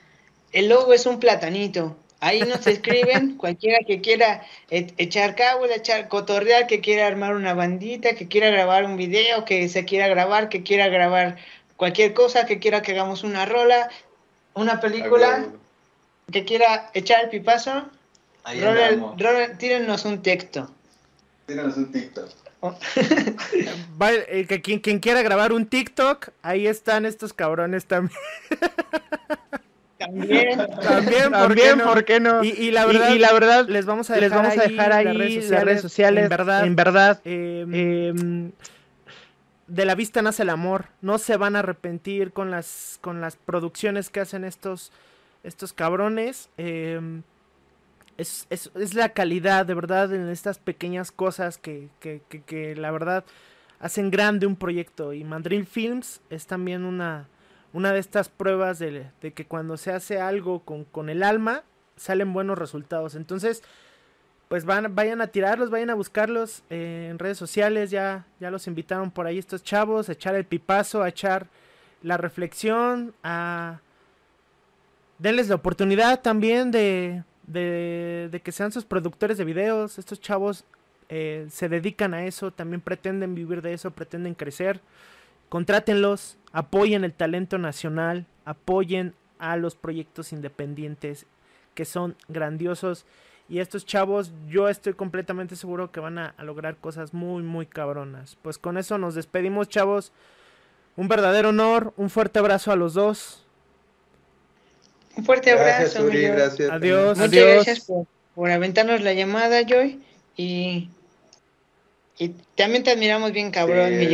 El logo es un platanito. Ahí nos escriben, <laughs> cualquiera que quiera echar cabo, echar cotorrear, que quiera armar una bandita, que quiera grabar un video, que se quiera grabar, que quiera grabar cualquier cosa, que quiera que hagamos una rola, una película, que quiera echar el pipazo. Ahí tírenos un texto. Tírenos un TikTok. Oh. <laughs> Eh, que quien, quien quiera grabar un TikTok, ahí están estos cabrones también. <laughs> También, <laughs> también, ¿por, qué, no? Y, la verdad, y, la verdad, les vamos a dejar, les vamos a dejar ahí, las, redes sociales, En verdad, en verdad em, em, de la vista nace el amor. No se van a arrepentir con las, con las producciones que hacen estos, estos cabrones. Em, es, es, es, la calidad, de verdad, en estas pequeñas cosas que, que, que, que la verdad hacen grande un proyecto. Y Madrid Films es también una una de estas pruebas de, que cuando se hace algo con, el alma, salen buenos resultados. Entonces, pues van, vayan a tirarlos, vayan a buscarlos eh, en redes sociales, ya, ya los invitaron por ahí estos chavos, a echar el pipazo, a echar la reflexión, a denles la oportunidad también de, de, que sean sus productores de videos. Estos chavos eh, se dedican a eso, también pretenden vivir de eso, pretenden crecer. Contrátenlos, apoyen el talento nacional, apoyen a los proyectos independientes que son grandiosos. Y estos chavos, yo estoy completamente seguro que van a, lograr cosas muy, muy cabronas. Pues con eso nos despedimos, chavos. Un verdadero honor, un fuerte abrazo a los dos. Un fuerte abrazo. gracias. Adiós. Muchas gracias por, por aventarnos la llamada, Joy. Y y también te admiramos bien, cabrón, mi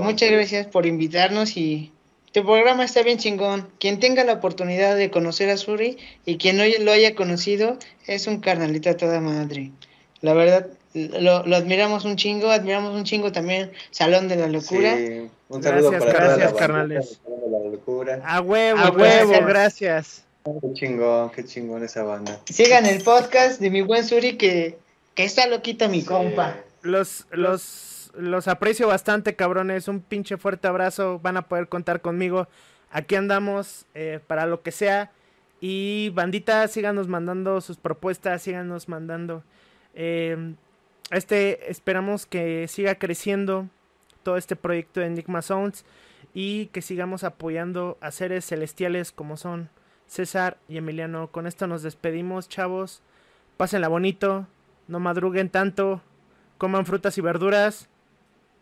Muchas gracias por invitarnos y tu programa está bien chingón. Quien tenga la oportunidad de conocer a Suri y quien no lo haya conocido, es un carnalito toda madre. La verdad, lo, lo, admiramos un chingo, admiramos un chingo también Salón de la Locura. Sí, un saludo gracias, para gracias, carnales. A huevo, a huevo, gracias. Qué chingón, qué chingón esa banda. Sigan el podcast de mi buen Suri que, que está loquito mi compa los, los, los aprecio bastante, cabrones. Un pinche fuerte abrazo. Van a poder contar conmigo. Aquí andamos eh, para lo que sea. Y bandita, síganos mandando sus propuestas, síganos mandando. Eh, este, esperamos que siga creciendo todo este proyecto de Enigma Sounds y que sigamos apoyando a seres celestiales como son César y Emiliano. Con esto nos despedimos, chavos. Pásenla bonito, no madruguen tanto, coman frutas y verduras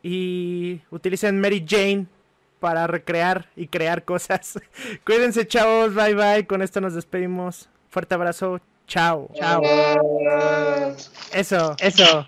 y utilicen Mary Jane para recrear y crear cosas. <laughs> Cuídense, chavos. Bye bye. Con esto nos despedimos. Fuerte abrazo. Chao. Chao. Eso, eso.